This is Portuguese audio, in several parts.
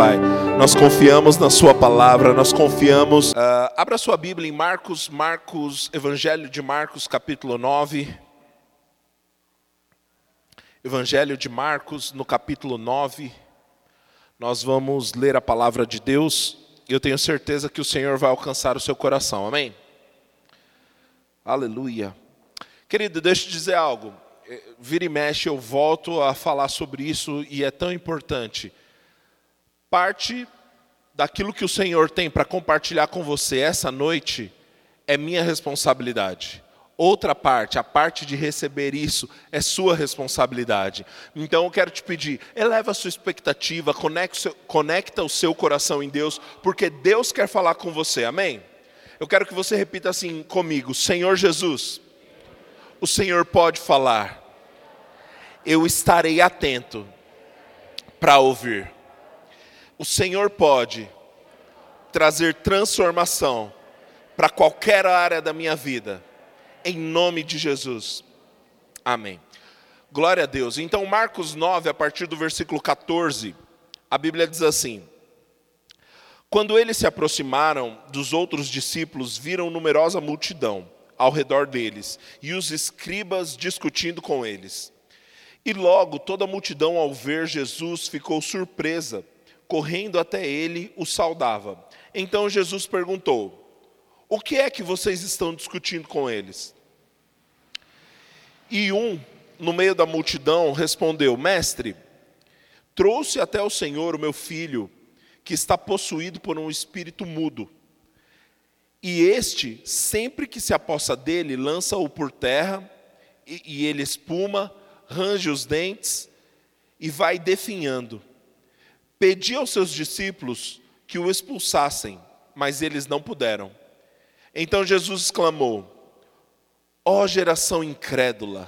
Pai. Nós confiamos na Sua palavra, nós confiamos. Uh, abra sua Bíblia em Marcos, Marcos, Evangelho de Marcos, capítulo 9. Evangelho de Marcos, no capítulo 9. Nós vamos ler a palavra de Deus e eu tenho certeza que o Senhor vai alcançar o seu coração, amém? Aleluia. Querido, deixa eu te dizer algo. Eh, vira e mexe, eu volto a falar sobre isso e é tão importante parte daquilo que o Senhor tem para compartilhar com você essa noite é minha responsabilidade. Outra parte, a parte de receber isso, é sua responsabilidade. Então eu quero te pedir, eleva a sua expectativa, conecta o seu, coração em Deus, porque Deus quer falar com você, amém? Eu quero que você repita assim comigo: Senhor Jesus, o Senhor pode falar, eu estarei atento para ouvir o Senhor pode trazer transformação para qualquer área da minha vida, em nome de Jesus. Amém. Glória a Deus. Então, Marcos 9, a partir do versículo 14, a Bíblia diz assim: Quando eles se aproximaram dos outros discípulos, viram numerosa multidão ao redor deles e os escribas discutindo com eles. E logo toda a multidão, ao ver Jesus, ficou surpresa correndo até ele, o saudava. Então Jesus perguntou: O que é que vocês estão discutindo com eles? E um, no meio da multidão, respondeu: Mestre, trouxe até o Senhor o meu filho, que está possuído por um espírito mudo. E este, sempre que se apossa dele, lança-o por terra, e, e ele espuma, range os dentes e vai definhando. Pedi aos seus discípulos que o expulsassem, mas eles não puderam. Então Jesus exclamou: Ó oh, geração incrédula,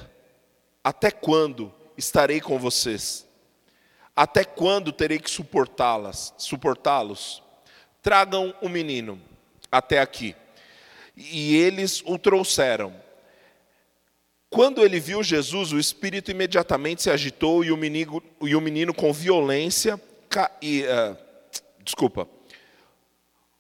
até quando estarei com vocês? Até quando terei que suportá-las, suportá-los? Tragam o menino até aqui. E eles o trouxeram. Quando ele viu Jesus, o espírito imediatamente se agitou e o menino, e o menino com violência e, uh, desculpa.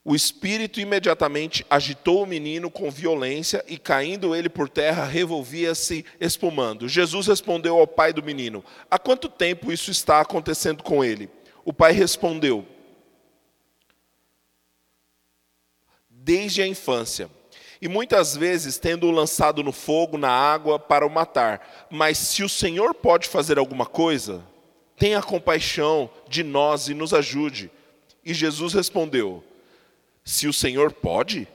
O espírito imediatamente agitou o menino com violência e, caindo ele por terra, revolvia-se espumando. Jesus respondeu ao pai do menino: Há quanto tempo isso está acontecendo com ele? O pai respondeu: Desde a infância. E muitas vezes tendo-o lançado no fogo, na água, para o matar. Mas se o Senhor pode fazer alguma coisa, tenha compaixão de nós e nos ajude. E Jesus respondeu: Se o Senhor pode,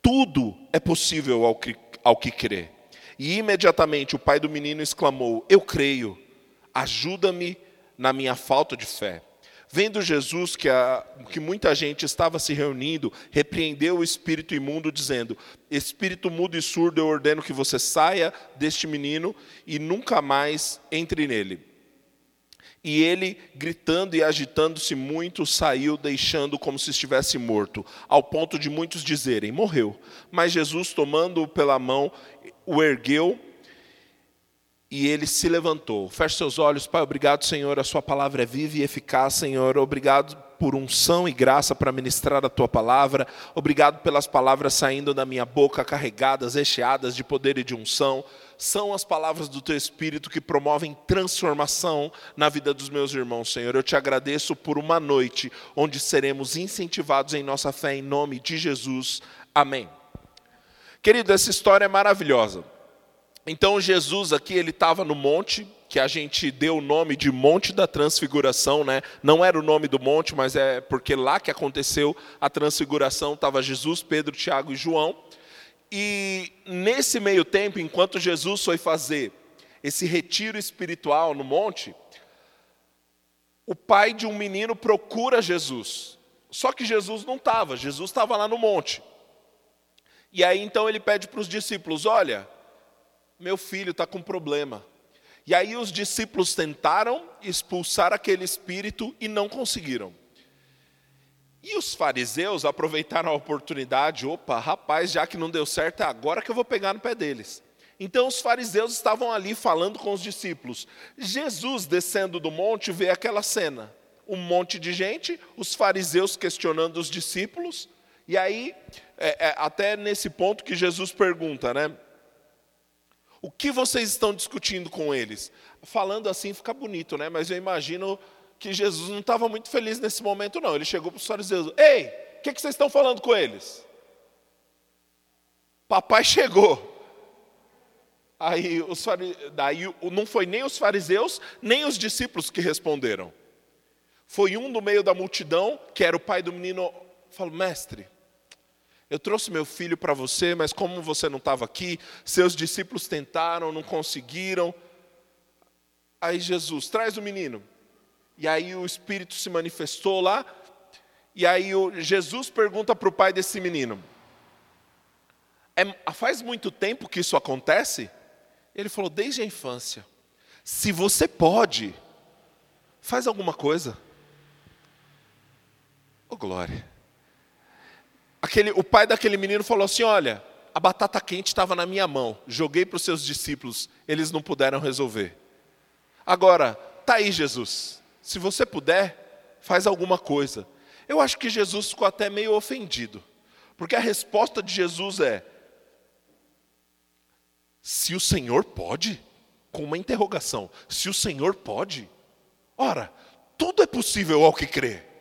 tudo é possível ao que, ao que crê. E imediatamente o pai do menino exclamou: Eu creio, ajuda-me na minha falta de fé. Vendo Jesus que, a, que muita gente estava se reunindo, repreendeu o espírito imundo, dizendo: Espírito mudo e surdo, eu ordeno que você saia deste menino e nunca mais entre nele. E ele, gritando e agitando-se muito, saiu, deixando como se estivesse morto, ao ponto de muitos dizerem: morreu. Mas Jesus, tomando-o pela mão, o ergueu e ele se levantou. Feche seus olhos, Pai. Obrigado, Senhor. A Sua palavra é viva e eficaz, Senhor. Obrigado por unção e graça para ministrar a tua palavra. Obrigado pelas palavras saindo da minha boca, carregadas, recheadas de poder e de unção. São as palavras do teu espírito que promovem transformação na vida dos meus irmãos, Senhor. Eu te agradeço por uma noite onde seremos incentivados em nossa fé, em nome de Jesus. Amém. Querido, essa história é maravilhosa. Então, Jesus aqui, ele estava no monte, que a gente deu o nome de Monte da Transfiguração, né? Não era o nome do monte, mas é porque lá que aconteceu a transfiguração, estava Jesus, Pedro, Tiago e João. E nesse meio tempo, enquanto Jesus foi fazer esse retiro espiritual no monte, o pai de um menino procura Jesus. Só que Jesus não estava, Jesus estava lá no monte. E aí então ele pede para os discípulos: Olha, meu filho está com problema. E aí os discípulos tentaram expulsar aquele espírito e não conseguiram. E os fariseus aproveitaram a oportunidade, opa, rapaz, já que não deu certo, é agora que eu vou pegar no pé deles. Então os fariseus estavam ali falando com os discípulos. Jesus, descendo do monte, vê aquela cena. um monte de gente, os fariseus questionando os discípulos, e aí, é, é, até nesse ponto que Jesus pergunta, né? O que vocês estão discutindo com eles? Falando assim fica bonito, né? Mas eu imagino que Jesus não estava muito feliz nesse momento, não. Ele chegou para os fariseus: Ei, o que, que vocês estão falando com eles? Papai chegou. Aí os fari... daí não foi nem os fariseus, nem os discípulos que responderam. Foi um no meio da multidão, que era o pai do menino, falou: Mestre, eu trouxe meu filho para você, mas como você não estava aqui, seus discípulos tentaram, não conseguiram. Aí Jesus, traz o menino. E aí o Espírito se manifestou lá. E aí Jesus pergunta para o pai desse menino: é, faz muito tempo que isso acontece? Ele falou: desde a infância. Se você pode, faz alguma coisa. Oh glória. Aquele, o pai daquele menino falou assim: olha, a batata quente estava na minha mão, joguei para os seus discípulos, eles não puderam resolver. Agora, tá aí Jesus, se você puder, faz alguma coisa. Eu acho que Jesus ficou até meio ofendido, porque a resposta de Jesus é: se o Senhor pode, com uma interrogação, se o Senhor pode, ora, tudo é possível ao que crê.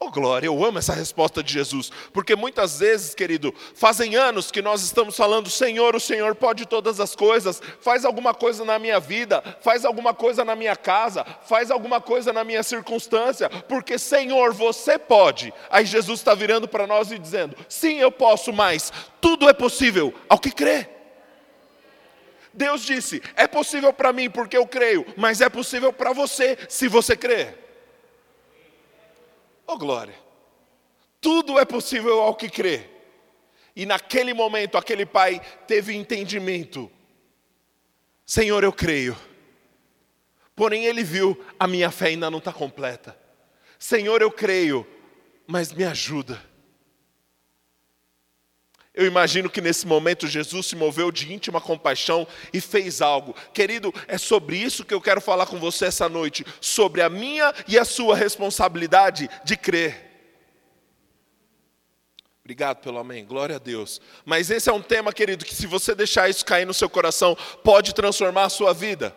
Oh glória, eu amo essa resposta de Jesus, porque muitas vezes, querido, fazem anos que nós estamos falando, Senhor, o Senhor pode todas as coisas, faz alguma coisa na minha vida, faz alguma coisa na minha casa, faz alguma coisa na minha circunstância, porque Senhor, você pode. Aí Jesus está virando para nós e dizendo: Sim, eu posso, mas tudo é possível ao que crê. Deus disse: É possível para mim porque eu creio, mas é possível para você se você crer. Oh glória! Tudo é possível ao que crê. E naquele momento, aquele pai teve entendimento. Senhor, eu creio. Porém, ele viu, a minha fé ainda não está completa. Senhor, eu creio, mas me ajuda. Eu imagino que nesse momento Jesus se moveu de íntima compaixão e fez algo. Querido, é sobre isso que eu quero falar com você essa noite, sobre a minha e a sua responsabilidade de crer. Obrigado pelo amém, glória a Deus. Mas esse é um tema, querido, que se você deixar isso cair no seu coração, pode transformar a sua vida.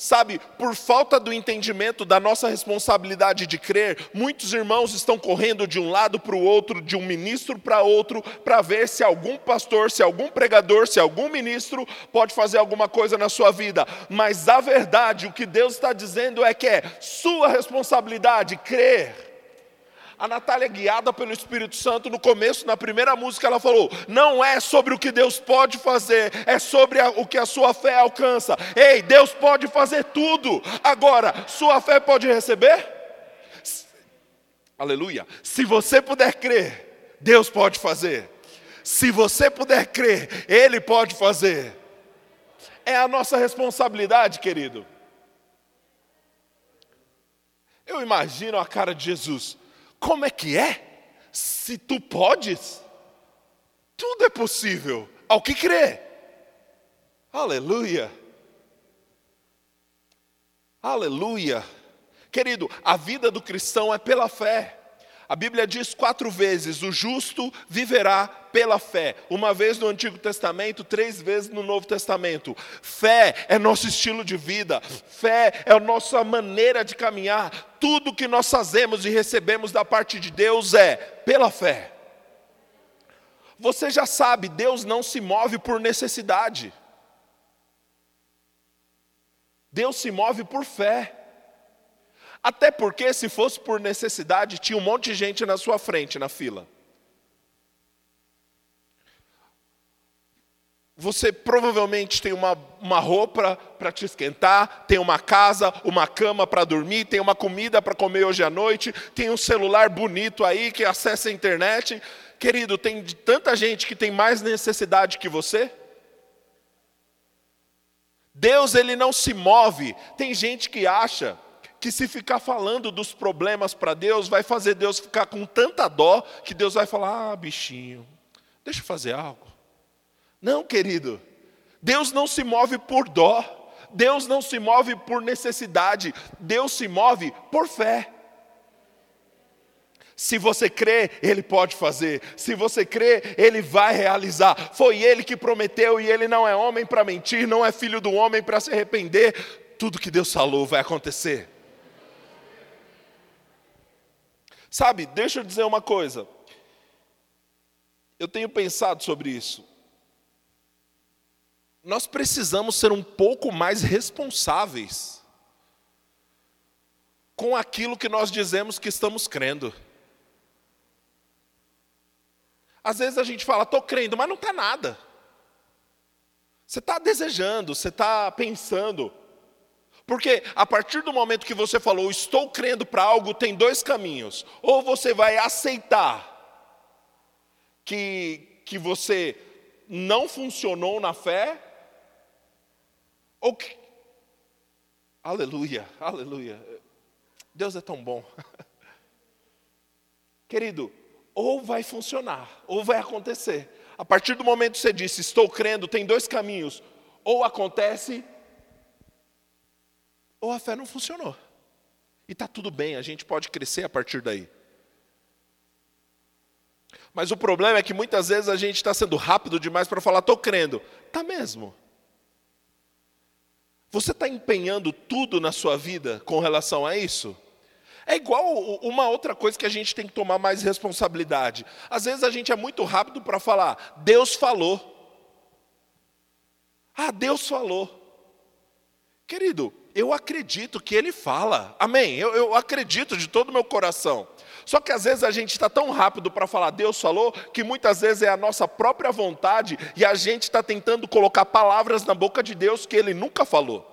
Sabe, por falta do entendimento da nossa responsabilidade de crer, muitos irmãos estão correndo de um lado para o outro, de um ministro para outro, para ver se algum pastor, se algum pregador, se algum ministro pode fazer alguma coisa na sua vida. Mas a verdade, o que Deus está dizendo é que é sua responsabilidade crer a Natália, guiada pelo Espírito Santo, no começo, na primeira música, ela falou: não é sobre o que Deus pode fazer, é sobre a, o que a sua fé alcança. Ei, Deus pode fazer tudo. Agora, sua fé pode receber? Aleluia. Se você puder crer, Deus pode fazer. Se você puder crer, Ele pode fazer. É a nossa responsabilidade, querido. Eu imagino a cara de Jesus. Como é que é? Se tu podes, tudo é possível ao que crê. Aleluia. Aleluia. Querido, a vida do cristão é pela fé. A Bíblia diz quatro vezes: o justo viverá pela fé. Uma vez no Antigo Testamento, três vezes no Novo Testamento. Fé é nosso estilo de vida, fé é a nossa maneira de caminhar. Tudo que nós fazemos e recebemos da parte de Deus é pela fé. Você já sabe, Deus não se move por necessidade. Deus se move por fé. Até porque, se fosse por necessidade, tinha um monte de gente na sua frente na fila. Você provavelmente tem uma, uma roupa para te esquentar, tem uma casa, uma cama para dormir, tem uma comida para comer hoje à noite, tem um celular bonito aí que acessa a internet. Querido, tem tanta gente que tem mais necessidade que você. Deus ele não se move. Tem gente que acha que se ficar falando dos problemas para Deus, vai fazer Deus ficar com tanta dó, que Deus vai falar: ah, bichinho, deixa eu fazer algo. Não, querido, Deus não se move por dó, Deus não se move por necessidade, Deus se move por fé. Se você crê, Ele pode fazer. Se você crê, Ele vai realizar. Foi Ele que prometeu e Ele não é homem para mentir, não é filho do homem para se arrepender. Tudo que Deus falou vai acontecer. Sabe, deixa eu dizer uma coisa. Eu tenho pensado sobre isso. Nós precisamos ser um pouco mais responsáveis com aquilo que nós dizemos que estamos crendo. Às vezes a gente fala, estou crendo, mas não está nada. Você está desejando, você está pensando. Porque a partir do momento que você falou, estou crendo para algo, tem dois caminhos. Ou você vai aceitar que, que você não funcionou na fé, ou que. Aleluia, aleluia. Deus é tão bom. Querido, ou vai funcionar, ou vai acontecer. A partir do momento que você disse, estou crendo, tem dois caminhos: ou acontece, ou a fé não funcionou. E está tudo bem, a gente pode crescer a partir daí. Mas o problema é que muitas vezes a gente está sendo rápido demais para falar, estou crendo. Está mesmo. Você está empenhando tudo na sua vida com relação a isso? É igual uma outra coisa que a gente tem que tomar mais responsabilidade. Às vezes a gente é muito rápido para falar, Deus falou. Ah, Deus falou. Querido, eu acredito que Ele fala. Amém. Eu, eu acredito de todo o meu coração. Só que às vezes a gente está tão rápido para falar Deus falou, que muitas vezes é a nossa própria vontade e a gente está tentando colocar palavras na boca de Deus que Ele nunca falou.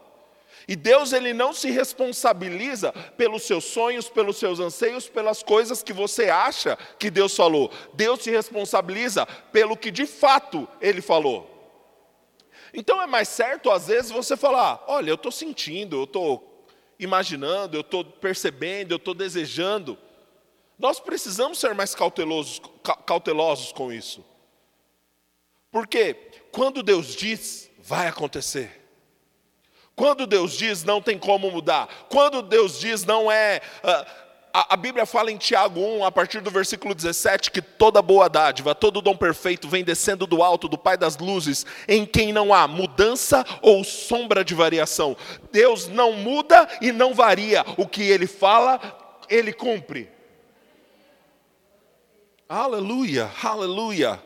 E Deus ele não se responsabiliza pelos seus sonhos, pelos seus anseios, pelas coisas que você acha que Deus falou. Deus se responsabiliza pelo que de fato ele falou. Então é mais certo às vezes você falar: olha, eu estou sentindo, eu estou imaginando, eu estou percebendo, eu estou desejando. Nós precisamos ser mais cautelosos, cautelosos com isso. Porque quando Deus diz, vai acontecer. Quando Deus diz, não tem como mudar. Quando Deus diz, não é. Uh, a, a, Bíblia fala em Tiago 1, a partir do versículo 17, que toda boa dádiva, todo dom perfeito vem descendo do alto, do Pai das luzes, em quem não há mudança ou sombra de variação. Deus não muda e não varia. O que ele fala, ele cumpre. Aleluia, aleluia.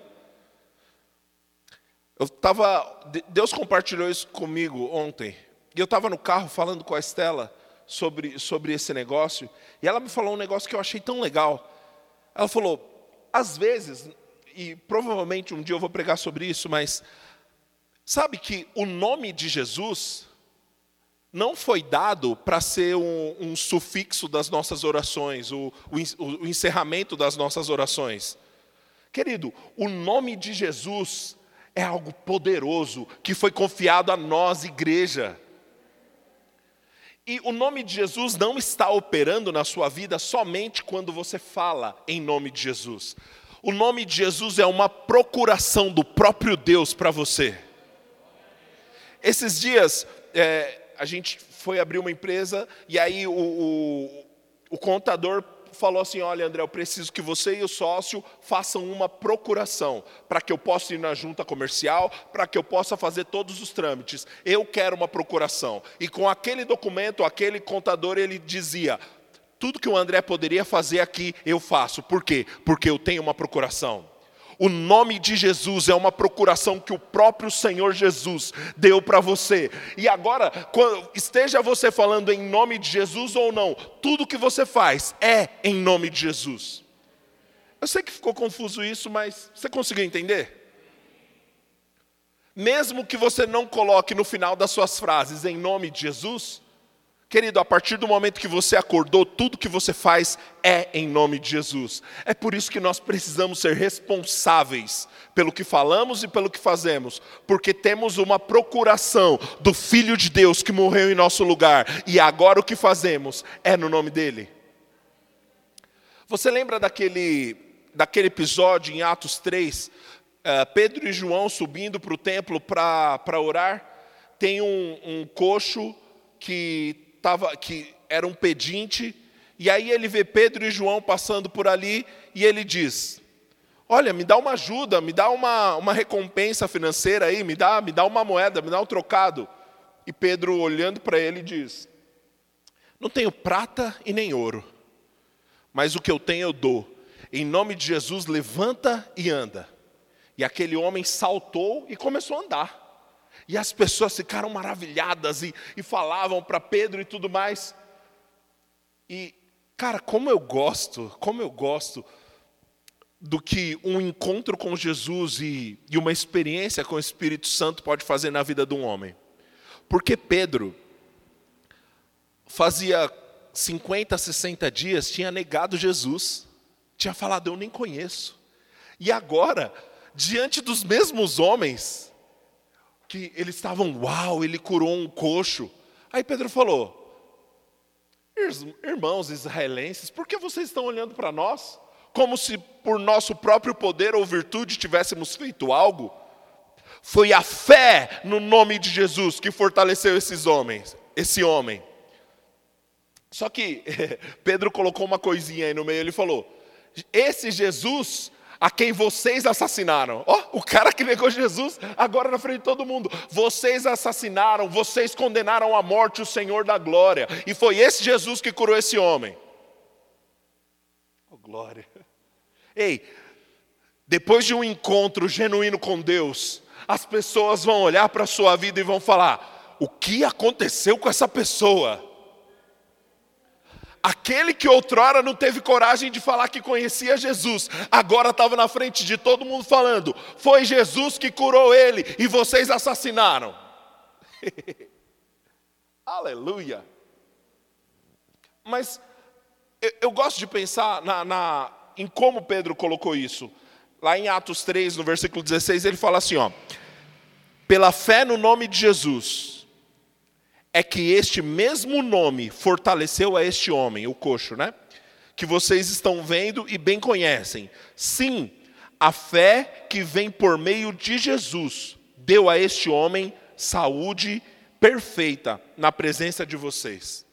Eu estava, Deus compartilhou isso comigo ontem. E eu estava no carro falando com a Estela sobre, sobre esse negócio, e ela me falou um negócio que eu achei tão legal. Ela falou: às vezes, e provavelmente um dia eu vou pregar sobre isso, mas sabe que o nome de Jesus não foi dado para ser um, um, sufixo das nossas orações, o, o, o encerramento das nossas orações. Querido, o nome de Jesus é algo poderoso que foi confiado a nós, igreja. E o nome de Jesus não está operando na sua vida somente quando você fala em nome de Jesus. O nome de Jesus é uma procuração do próprio Deus para você. Esses dias, é, a gente foi abrir uma empresa e aí o, o, o contador falou assim: Olha, André, eu preciso que você e o sócio façam uma procuração para que eu possa ir na junta comercial, para que eu possa fazer todos os trâmites. Eu quero uma procuração. E com aquele documento, aquele contador, ele dizia: Tudo que o André poderia fazer aqui, eu faço. Por quê? Porque eu tenho uma procuração. O nome de Jesus é uma procuração que o próprio Senhor Jesus deu para você. E agora, esteja você falando em nome de Jesus ou não, tudo que você faz é em nome de Jesus. Eu sei que ficou confuso isso, mas você conseguiu entender? Mesmo que você não coloque no final das suas frases em nome de Jesus, Querido, a partir do momento que você acordou, tudo que você faz é em nome de Jesus. É por isso que nós precisamos ser responsáveis pelo que falamos e pelo que fazemos, porque temos uma procuração do Filho de Deus que morreu em nosso lugar, e agora o que fazemos é no nome dEle. Você lembra daquele, daquele episódio em Atos 3, uh, eh, Pedro e João subindo para o templo para orar? tem um, um coxo que, tava, que era um pedinte, e aí ele vê Pedro e João passando por ali, e ele diz: Olha, me dá uma ajuda, me dá uma, uma recompensa financeira aí, me dá, me dá uma moeda, me dá um trocado. E Pedro, olhando para ele, diz: Não tenho prata e nem ouro, mas o que eu tenho eu dou. Em nome de Jesus, levanta e anda. E aquele homem saltou e começou a andar. E as pessoas ficaram maravilhadas e, e falavam para Pedro e tudo mais. E, cara, como eu gosto, como eu gosto do que um encontro com Jesus e, e uma experiência com o Espírito Santo pode fazer na vida de um homem. Porque Pedro fazia 50, 60 dias tinha negado Jesus, tinha falado, eu nem conheço. E agora, diante dos mesmos homens, que eles estavam, uau, ele curou um coxo. Aí Pedro falou: Irmãos israelenses, por que vocês estão olhando para nós? Como se por nosso próprio poder ou virtude tivéssemos feito algo? Foi a fé no nome de Jesus que fortaleceu esses homens, esse homem. Só que Pedro colocou uma coisinha aí no meio, ele falou: Esse Jesus a quem vocês assassinaram. Ó, oh, o cara que negou Jesus, agora na frente de todo mundo. Vocês assassinaram, vocês condenaram à morte o Senhor da glória. E foi esse Jesus que curou esse homem. Oh, glória. Ei, depois de um encontro genuíno com Deus, as pessoas vão olhar para a sua vida e vão falar: o que aconteceu com essa pessoa? Aquele que outrora não teve coragem de falar que conhecia Jesus, agora estava na frente de todo mundo falando: foi Jesus que curou ele e vocês assassinaram. Aleluia. Mas eu, eu, gosto de pensar na, na, em como Pedro colocou isso. Lá em Atos 3, no versículo 16, ele fala assim: ó, pela fé no nome de Jesus é que este mesmo nome fortaleceu a este homem, o coxo, né? Que vocês estão vendo e bem conhecem. Sim, a fé que vem por meio de Jesus deu a este homem saúde perfeita na presença de vocês.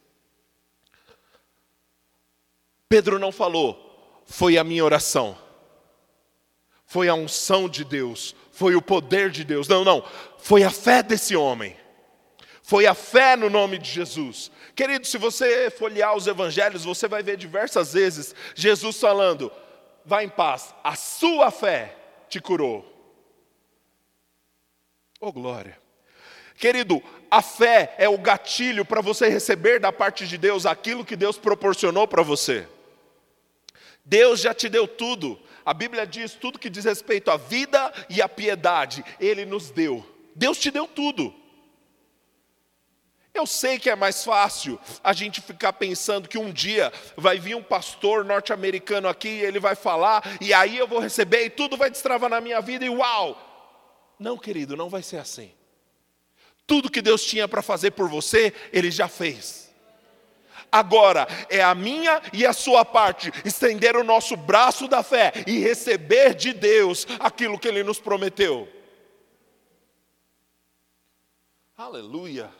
Pedro não falou, foi a minha oração, foi a unção de Deus, foi o poder de Deus. Não, não, foi a fé desse homem. Foi a fé no nome de Jesus. Querido, se você folhear os evangelhos, você vai ver diversas vezes Jesus falando: vá em paz, a sua fé te curou. Oh glória. Querido, a fé é o gatilho para você receber da parte de Deus aquilo que Deus proporcionou para você. Deus já te deu tudo. A Bíblia diz tudo que diz respeito à vida e à piedade, Ele nos deu. Deus te deu tudo. Eu sei que é mais fácil a gente ficar pensando que um dia vai vir um pastor norte-americano aqui e ele vai falar, e aí eu vou receber e tudo vai destravar na minha vida e uau! Não, querido, não vai ser assim. Tudo que Deus tinha para fazer por você, Ele já fez. Agora é a minha e a sua parte estender o nosso braço da fé e receber de Deus aquilo que Ele nos prometeu. Aleluia.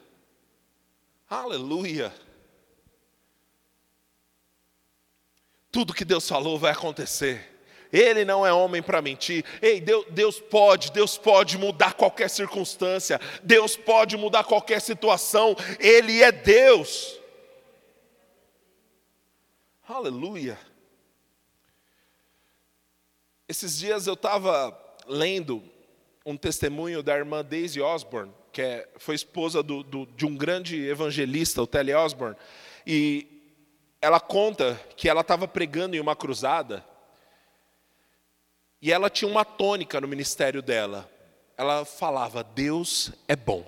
Aleluia. Tudo que Deus falou vai acontecer. Ele não é homem para mentir. Ei, Deus, Deus, pode, Deus pode mudar qualquer circunstância. Deus pode mudar qualquer situação. Ele é Deus. Aleluia. Esses dias eu estava lendo um testemunho da irmã Daisy Osborne que é, foi esposa do, do, de um grande evangelista, o Telly Osborne, e ela conta que ela estava pregando em uma cruzada e ela tinha uma tônica no ministério dela. Ela falava: Deus é bom.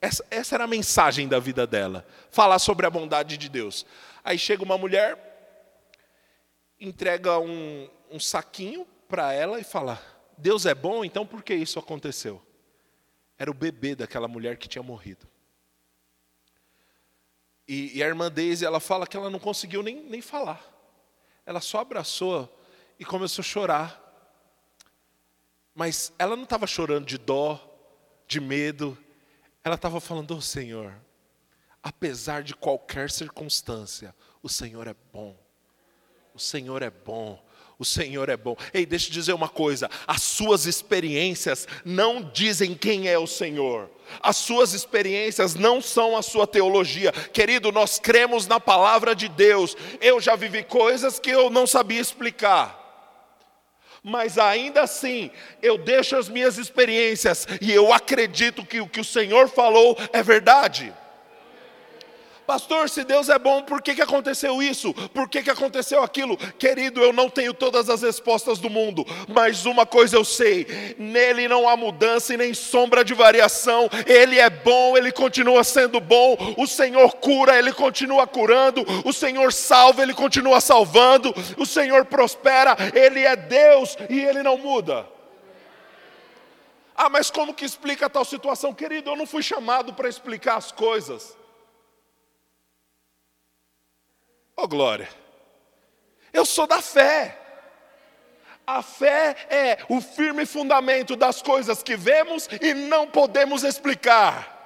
Essa, essa era a mensagem da vida dela, falar sobre a bondade de Deus. Aí chega uma mulher, entrega um, um saquinho para ela e fala: Deus é bom, então por que isso aconteceu? Era o bebê daquela mulher que tinha morrido. E, e, a irmã Daisy, ela fala que ela não conseguiu nem, nem falar. Ela só abraçou e começou a chorar. Mas ela não estava chorando de dó, de medo. Ela estava falando, oh, Senhor, apesar de qualquer circunstância, o Senhor é bom. O Senhor é bom. O Senhor é bom. Ei, deixa eu dizer uma coisa: as suas experiências não dizem quem é o Senhor. As suas experiências não são a sua teologia. Querido, nós cremos na palavra de Deus. Eu já vivi coisas que eu não sabia explicar. Mas ainda assim, eu deixo as minhas experiências e eu acredito que o que o Senhor falou é verdade. Pastor, se Deus é bom, por que, que aconteceu isso? Por que, que aconteceu aquilo? Querido, eu não tenho todas as respostas do mundo, mas uma coisa eu sei: nele não há mudança e nem sombra de variação. Ele é bom, ele continua sendo bom. O Senhor cura, ele continua curando. O Senhor salva, ele continua salvando. O Senhor prospera, ele é Deus e ele não muda. Ah, mas como que explica tal situação? Querido, eu não fui chamado para explicar as coisas. Oh glória! Eu sou da fé. A fé é o firme fundamento das coisas que vemos e não podemos explicar.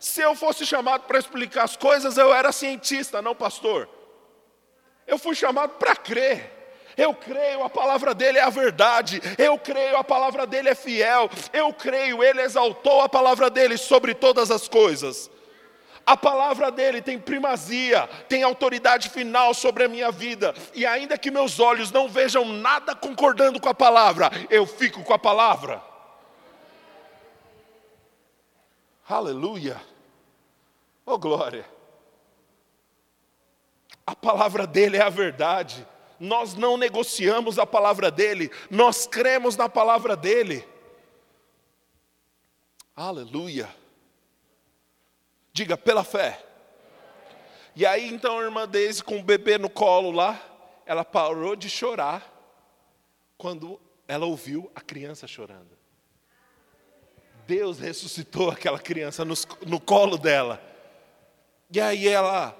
Se eu fosse chamado para explicar as coisas, eu era cientista, não pastor. Eu fui chamado para crer. Eu creio, a palavra dele é a verdade. Eu creio, a palavra dele é fiel. Eu creio, ele exaltou a palavra dele sobre todas as coisas. A palavra dele tem primazia, tem autoridade final sobre a minha vida. E ainda que meus olhos não vejam nada concordando com a palavra, eu fico com a palavra. Aleluia. Oh glória. A palavra dele é a verdade. Nós não negociamos a palavra dele, nós cremos na palavra dele. Aleluia. Diga, pela fé. E aí então a irmã Daisy, com o bebê no colo lá, ela parou de chorar quando ela ouviu a criança chorando. Deus ressuscitou aquela criança no, no colo dela. E aí ela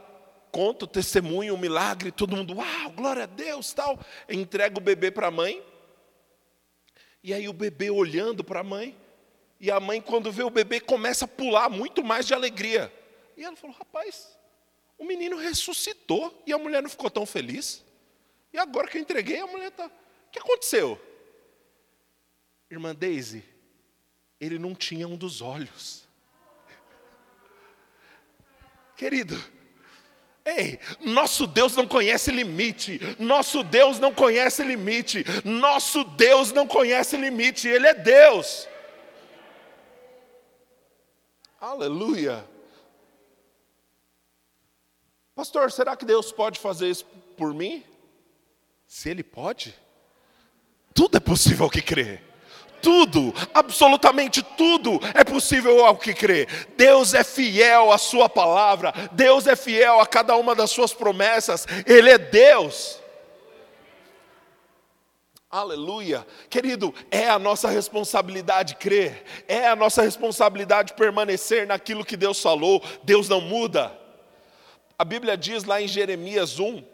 conta o testemunho, o milagre, todo mundo, uau, glória a Deus, tal. Entrega o bebê para a mãe. E aí o bebê olhando para a mãe, e a mãe, quando vê o bebê, começa a pular muito mais de alegria. E ela falou: rapaz, o menino ressuscitou e a mulher não ficou tão feliz. E agora que eu entreguei, a mulher está. O que aconteceu? Irmã Daisy, ele não tinha um dos olhos. Querido, ei, nosso Deus não conhece limite, nosso Deus não conhece limite, nosso Deus não conhece limite, Ele é Deus. Aleluia. Pastor, será que Deus pode fazer isso por mim? Se Ele pode, tudo é possível ao que crê. Tudo, absolutamente tudo é possível ao que crê. Deus é fiel à Sua palavra, Deus é fiel a cada uma das Suas promessas, Ele é Deus. Aleluia. Querido, é a nossa responsabilidade crer, é a nossa responsabilidade permanecer naquilo que Deus falou, Deus não muda. A Bíblia diz lá em Jeremias 1,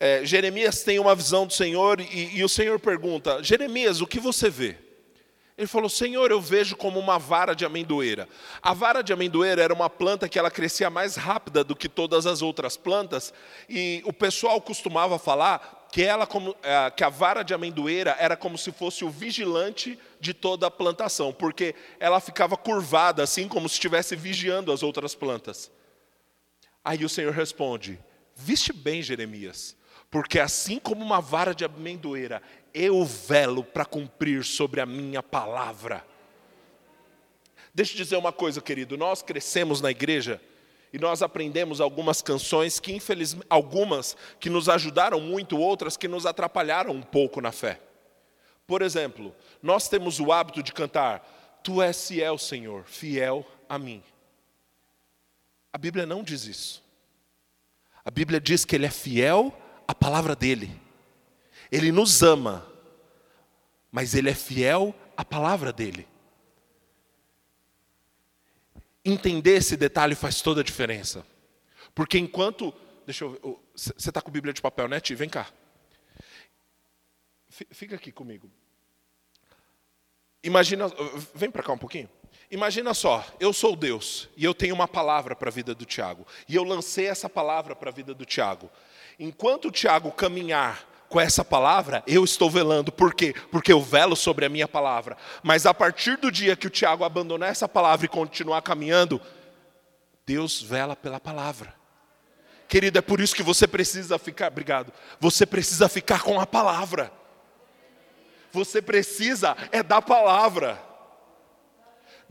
é, Jeremias tem uma visão do Senhor e, e o Senhor pergunta: Jeremias, o que você vê? Ele falou: Senhor, eu vejo como uma vara de amendoeira. A vara de amendoeira era uma planta que ela crescia mais rápida do que todas as outras plantas, e o pessoal costumava falar que, ela, como, é, que a vara de amendoeira era como se fosse o vigilante de toda a plantação, porque ela ficava curvada, assim como se estivesse vigiando as outras plantas. Aí o Senhor responde: Viste bem, Jeremias, porque assim como uma vara de amendoeira, eu velo para cumprir sobre a minha palavra. Deixa eu dizer uma coisa, querido, nós crescemos na igreja e nós aprendemos algumas canções que, infelizmente, algumas que nos ajudaram muito, outras que nos atrapalharam um pouco na fé. Por exemplo, nós temos o hábito de cantar: Tu és fiel, Senhor, fiel a mim. A Bíblia não diz isso. A Bíblia diz que Ele é fiel à palavra dEle. Ele nos ama, mas Ele é fiel à palavra dEle. Entender esse detalhe faz toda a diferença. Porque enquanto. Deixa eu ver. Você está com Bíblia de papel, né, Ti? Vem cá. Fica aqui comigo. Imagina, vem para cá um pouquinho. Imagina só, eu sou Deus e eu tenho uma palavra para a vida do Tiago. E eu lancei essa palavra para a vida do Tiago. Enquanto o Tiago caminhar com essa palavra, eu estou velando. Por quê? Porque eu velo sobre a minha palavra. Mas a partir do dia que o Tiago abandonar essa palavra e continuar caminhando, Deus vela pela palavra. Querido, é por isso que você precisa ficar, obrigado. Você precisa ficar com a palavra. Você precisa é da palavra.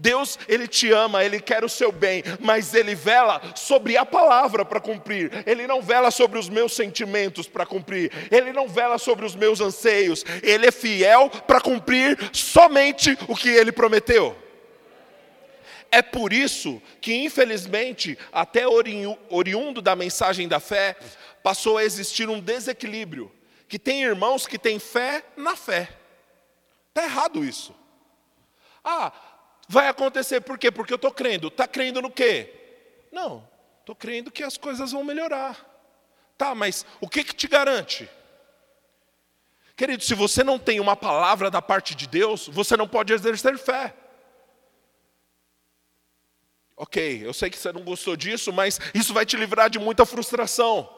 Deus, Ele te ama, Ele quer o seu bem, mas Ele vela sobre a palavra para cumprir. Ele não vela sobre os meus sentimentos para cumprir. Ele não vela sobre os meus anseios. Ele é fiel para cumprir somente o que Ele prometeu. É por isso que, infelizmente, até oriundo da mensagem da fé, passou a existir um desequilíbrio. Que tem irmãos que têm fé na fé. Está errado isso. Ah, vai acontecer por quê? Porque eu estou crendo. Está crendo no quê? Não, estou crendo que as coisas vão melhorar. Tá, mas o que, que te garante? Querido, se você não tem uma palavra da parte de Deus, você não pode exercer fé. Ok, eu sei que você não gostou disso, mas isso vai te livrar de muita frustração.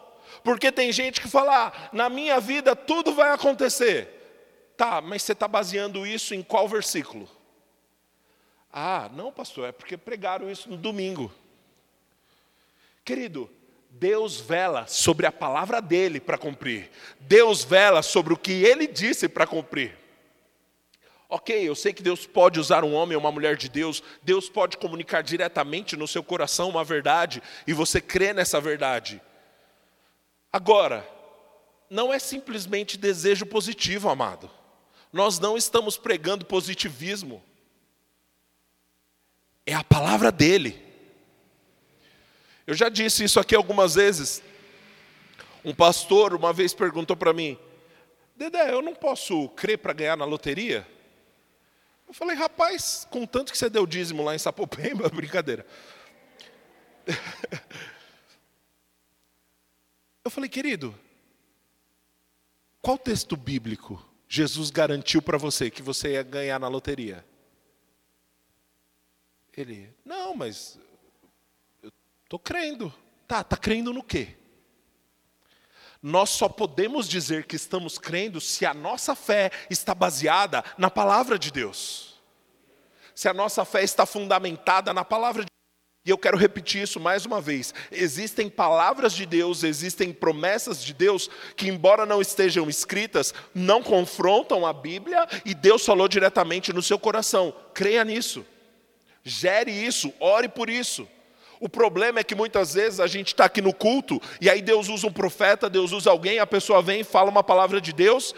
Porque tem gente que fala, ah, na minha vida tudo vai acontecer. Tá, mas você está baseando isso em qual versículo? Ah, não, pastor, é porque pregaram isso no domingo. Querido, Deus vela sobre a palavra dele para cumprir. Deus vela sobre o que ele disse para cumprir. Ok, eu sei que Deus pode usar um homem ou uma mulher de Deus, Deus pode comunicar diretamente no seu coração uma verdade e você crê nessa verdade. Agora, não é simplesmente desejo positivo, amado. Nós não estamos pregando positivismo. É a palavra dele. Eu já disse isso aqui algumas vezes. Um pastor uma vez perguntou para mim: Dedé, eu não posso crer para ganhar na loteria? Eu falei, rapaz, com tanto que você deu dízimo lá em Sapopemba, brincadeira. Eu falei, querido, qual texto bíblico Jesus garantiu para você que você ia ganhar na loteria? Ele, não, mas eu estou crendo. Tá, tá crendo no quê? Nós só podemos dizer que estamos crendo se a nossa fé está baseada na palavra de Deus. Se a nossa fé está fundamentada na palavra de e eu quero repetir isso mais uma vez. Existem palavras de Deus, existem promessas de Deus que, embora não estejam escritas, não confrontam a Bíblia e Deus falou diretamente no seu coração. Creia nisso, gere isso, ore por isso. O problema é que muitas vezes a gente está aqui no culto e aí Deus usa um profeta, Deus usa alguém, a pessoa vem e fala uma palavra de Deus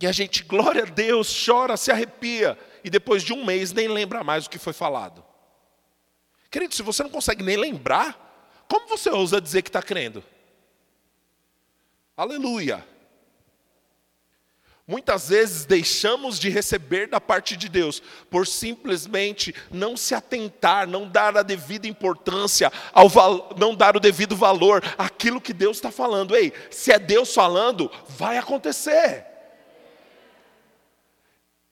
e a gente, glória a Deus, chora, se arrepia e depois de um mês nem lembra mais o que foi falado. Querido, se você não consegue nem lembrar, como você ousa dizer que está crendo? Aleluia. Muitas vezes deixamos de receber da parte de Deus por simplesmente não se atentar, não dar a devida importância, ao não dar o devido valor àquilo que Deus está falando. Ei, se é Deus falando, vai acontecer.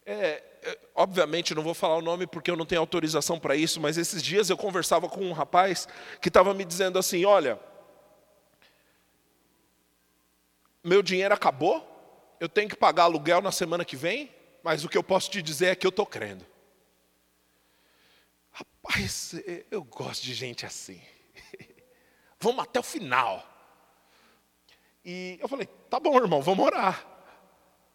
É, obviamente não vou falar o nome porque eu não tenho autorização para isso, mas esses dias eu conversava com um rapaz que estava me dizendo assim: olha, meu dinheiro acabou, eu tenho que pagar aluguel na semana que vem, mas o que eu posso te dizer é que eu estou crendo. Rapaz, eu gosto de gente assim. vamos até o final. E eu falei: tá bom, irmão, vamos orar.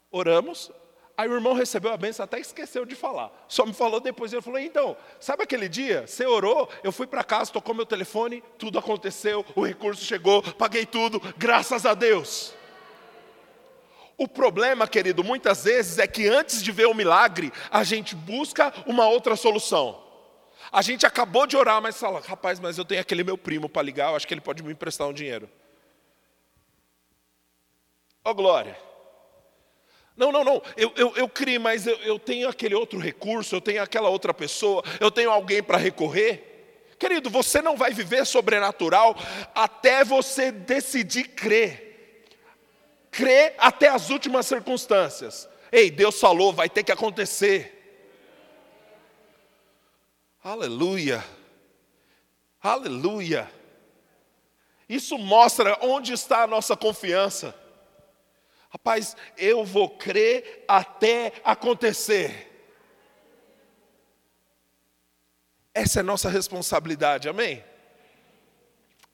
Oramos, Aí o irmão recebeu a benção, até esqueceu de falar. Só me falou depois. Ele falou: então, sabe aquele dia? Você orou, eu fui para casa, tocou meu telefone, tudo aconteceu, o recurso chegou, paguei tudo, graças a Deus. O problema, querido, muitas vezes é que antes de ver o milagre, a gente busca uma outra solução. A gente acabou de orar, mas fala: rapaz, mas eu tenho aquele meu primo para ligar, eu acho que ele pode me emprestar um dinheiro. Ó, oh, glória. Não, não, não, eu, eu, eu criei, mas eu, eu tenho aquele outro recurso, eu tenho aquela outra pessoa, eu tenho alguém para recorrer. Querido, você não vai viver sobrenatural até você decidir crer. Crer até as últimas circunstâncias. Ei, Deus falou, vai ter que acontecer. Aleluia. Aleluia. Isso mostra onde está a nossa confiança. Rapaz, eu vou crer até acontecer. Essa é a nossa responsabilidade, amém?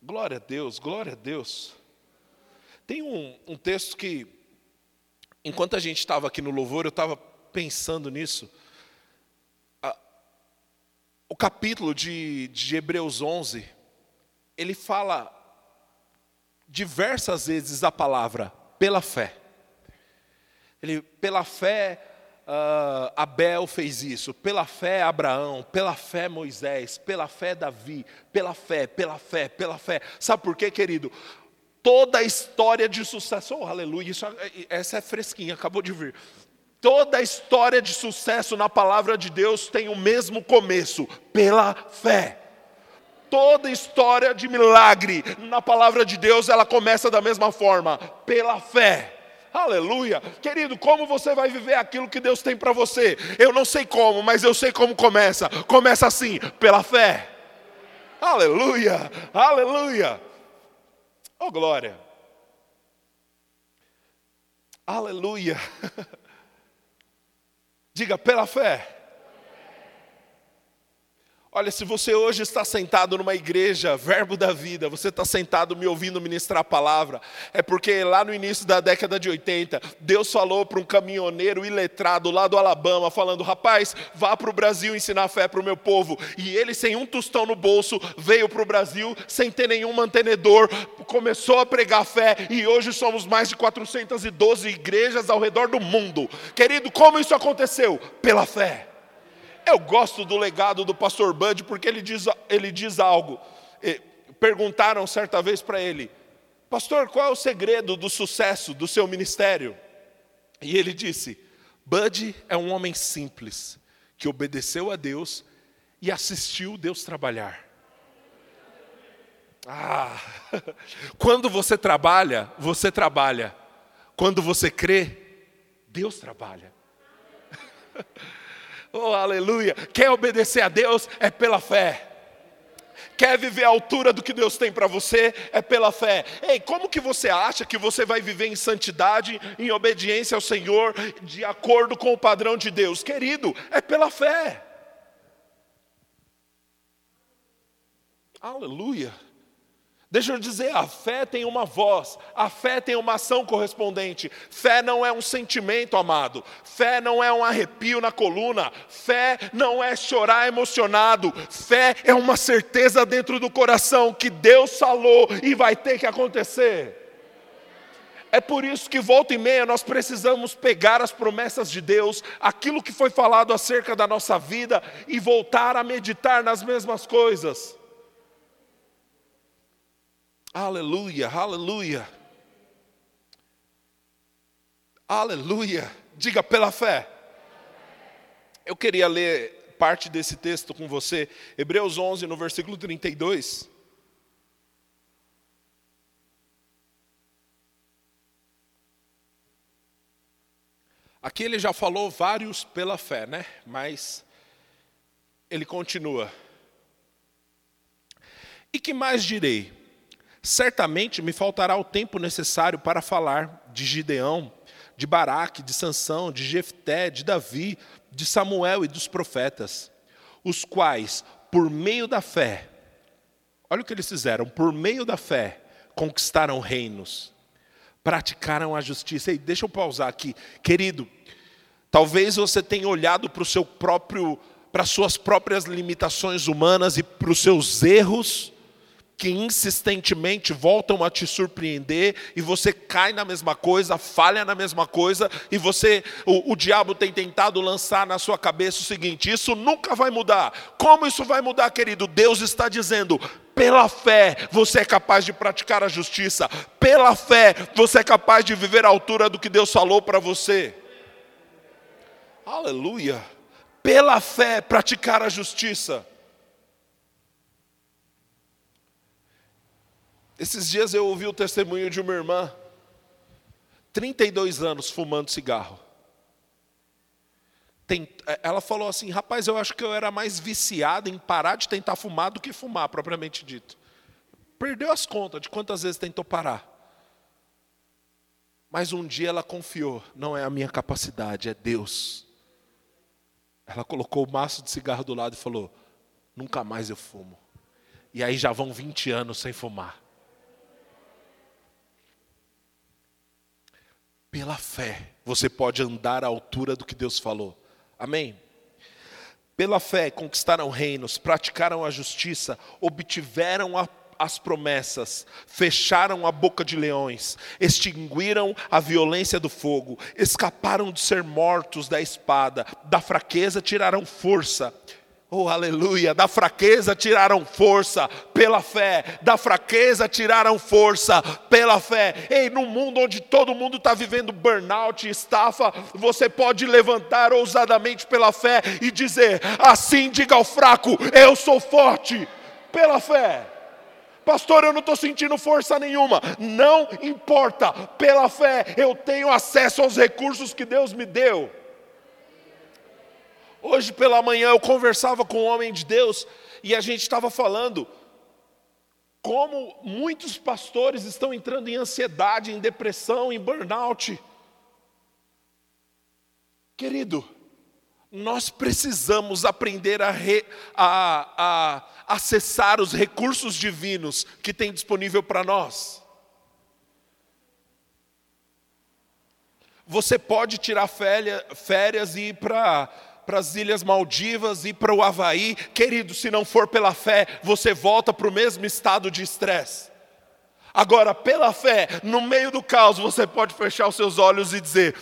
Glória a Deus, glória a Deus. Tem um, um texto que, enquanto a gente estava aqui no louvor, eu estava pensando nisso. o capítulo de, de Hebreus 11, ele fala diversas vezes a palavra pela fé. Ele, pela fé, uh, Abel fez isso, pela fé, Abraão, pela fé, Moisés, pela fé, Davi, pela fé, pela fé, pela fé. Sabe por quê, querido? Toda a história de sucesso, oh, aleluia, isso, essa é fresquinha, acabou de vir. Toda a história de sucesso na palavra de Deus tem o mesmo começo, pela fé. Toda história de milagre na palavra de Deus, ela começa da mesma forma, pela fé. Aleluia. Querido, como você vai viver aquilo que Deus tem para você? Eu não sei como, mas eu sei como começa. Começa assim, pela fé. Aleluia. Aleluia. Oh, glória. Aleluia. Diga pela fé. Olha, se você hoje está sentado numa igreja, verbo da vida, você está sentado me ouvindo ministrar a palavra, é porque lá no início da década de 80, Deus falou para um caminhoneiro iletrado lá do Alabama, falando: rapaz, vá para o Brasil ensinar fé para o meu povo. E ele, sem um tostão no bolso, veio para o Brasil, sem ter nenhum mantenedor, começou a pregar fé, e hoje somos mais de 412 igrejas ao redor do mundo. Querido, como isso aconteceu? Pela fé. Eu gosto do legado do pastor Bud porque ele diz, ele diz algo. Perguntaram certa vez para ele, pastor, qual é o segredo do sucesso do seu ministério? E ele disse: Bud é um homem simples, que obedeceu a Deus e assistiu Deus trabalhar. Ah, quando você trabalha, você trabalha. Quando você crê, Deus trabalha. Oh, aleluia. Quer obedecer a Deus? É pela fé. Quer viver a altura do que Deus tem para você? É pela fé. Ei, como que você acha que você vai viver em santidade, em obediência ao Senhor, de acordo com o padrão de Deus? Querido, é pela fé. Aleluia. Deixa eu dizer, a fé tem uma voz, a fé tem uma ação correspondente. Fé não é um sentimento, amado. Fé não é um arrepio na coluna. Fé não é chorar emocionado. Fé é uma certeza dentro do coração que Deus falou e vai ter que acontecer. É por isso que volta e meia nós precisamos pegar as promessas de Deus, aquilo que foi falado acerca da nossa vida e voltar a meditar nas mesmas coisas. Aleluia, aleluia. Aleluia. Diga pela fé. Eu queria ler parte desse texto com você, Hebreus 11, no versículo 32. Aqui ele já falou vários pela fé, né? Mas ele continua. E que mais direi? Certamente me faltará o tempo necessário para falar de Gideão, de Baraque, de Sansão, de Jefté, de Davi, de Samuel e dos profetas, os quais, por meio da fé, olha o que eles fizeram, por meio da fé, conquistaram reinos, praticaram a justiça. E deixa eu pausar aqui, querido. Talvez você tenha olhado para o seu próprio, para as suas próprias limitações humanas e para os seus erros que insistentemente voltam a te surpreender e você cai na mesma coisa, falha na mesma coisa e você, o, o, diabo tem tentado lançar na sua cabeça o seguinte: isso nunca vai mudar. Como isso vai mudar, querido? Deus está dizendo: pela fé você é capaz de praticar a justiça, pela fé você é capaz de viver à altura do que Deus falou para você. Aleluia! Pela fé praticar a justiça. Esses dias eu ouvi o testemunho de uma irmã, 32 anos fumando cigarro. ela falou assim: rapaz, eu acho que eu era mais viciada em parar de tentar fumar do que fumar, propriamente dito. Perdeu as contas de quantas vezes tentou parar. Mas um dia ela confiou: não é a minha capacidade, é Deus. Ela colocou o maço de cigarro do lado e falou: nunca mais eu fumo. E aí já vão 20 anos sem fumar. Pela fé, você pode andar à altura do que Deus falou. Amém? Pela fé conquistaram reinos, praticaram a justiça, obtiveram a, as promessas, fecharam a boca de leões, extinguiram a violência do fogo, escaparam de ser mortos da espada, da fraqueza tiraram força Oh, aleluia! Da fraqueza tiraram força pela fé, da fraqueza tiraram força pela fé. Ei, no mundo onde todo mundo está vivendo burnout e estafa, você pode levantar ousadamente pela fé e dizer: assim diga ao fraco, eu sou forte, pela fé. Pastor, eu não estou sentindo força nenhuma. Não importa, pela fé eu tenho acesso aos recursos que Deus me deu. Hoje pela manhã eu conversava com um homem de Deus e a gente estava falando como muitos pastores estão entrando em ansiedade, em depressão, em burnout. Querido, nós precisamos aprender a, re, a, a acessar os recursos divinos que tem disponível para nós. Você pode tirar férias, férias e ir para para as Ilhas Maldivas e para o Havaí, querido, se não for pela fé, você volta para o mesmo estado de estresse. Agora, pela fé, no meio do caos, você pode fechar os seus olhos e dizer: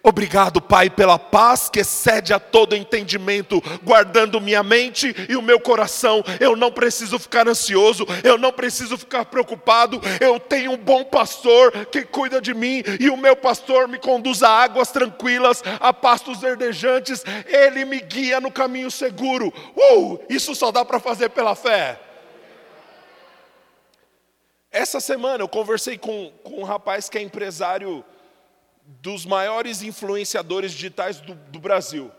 Obrigado, Pai, pela paz que excede a todo entendimento, guardando minha mente e o meu coração. Eu não preciso ficar ansioso, eu não preciso ficar preocupado. Eu tenho um bom pastor que cuida de mim e o meu pastor me conduz a águas tranquilas, a pastos verdejantes. Ele me guia no caminho seguro. Uh, isso só dá para fazer pela fé. Essa semana eu conversei com, com um rapaz que é empresário dos maiores influenciadores digitais do, do Brasil.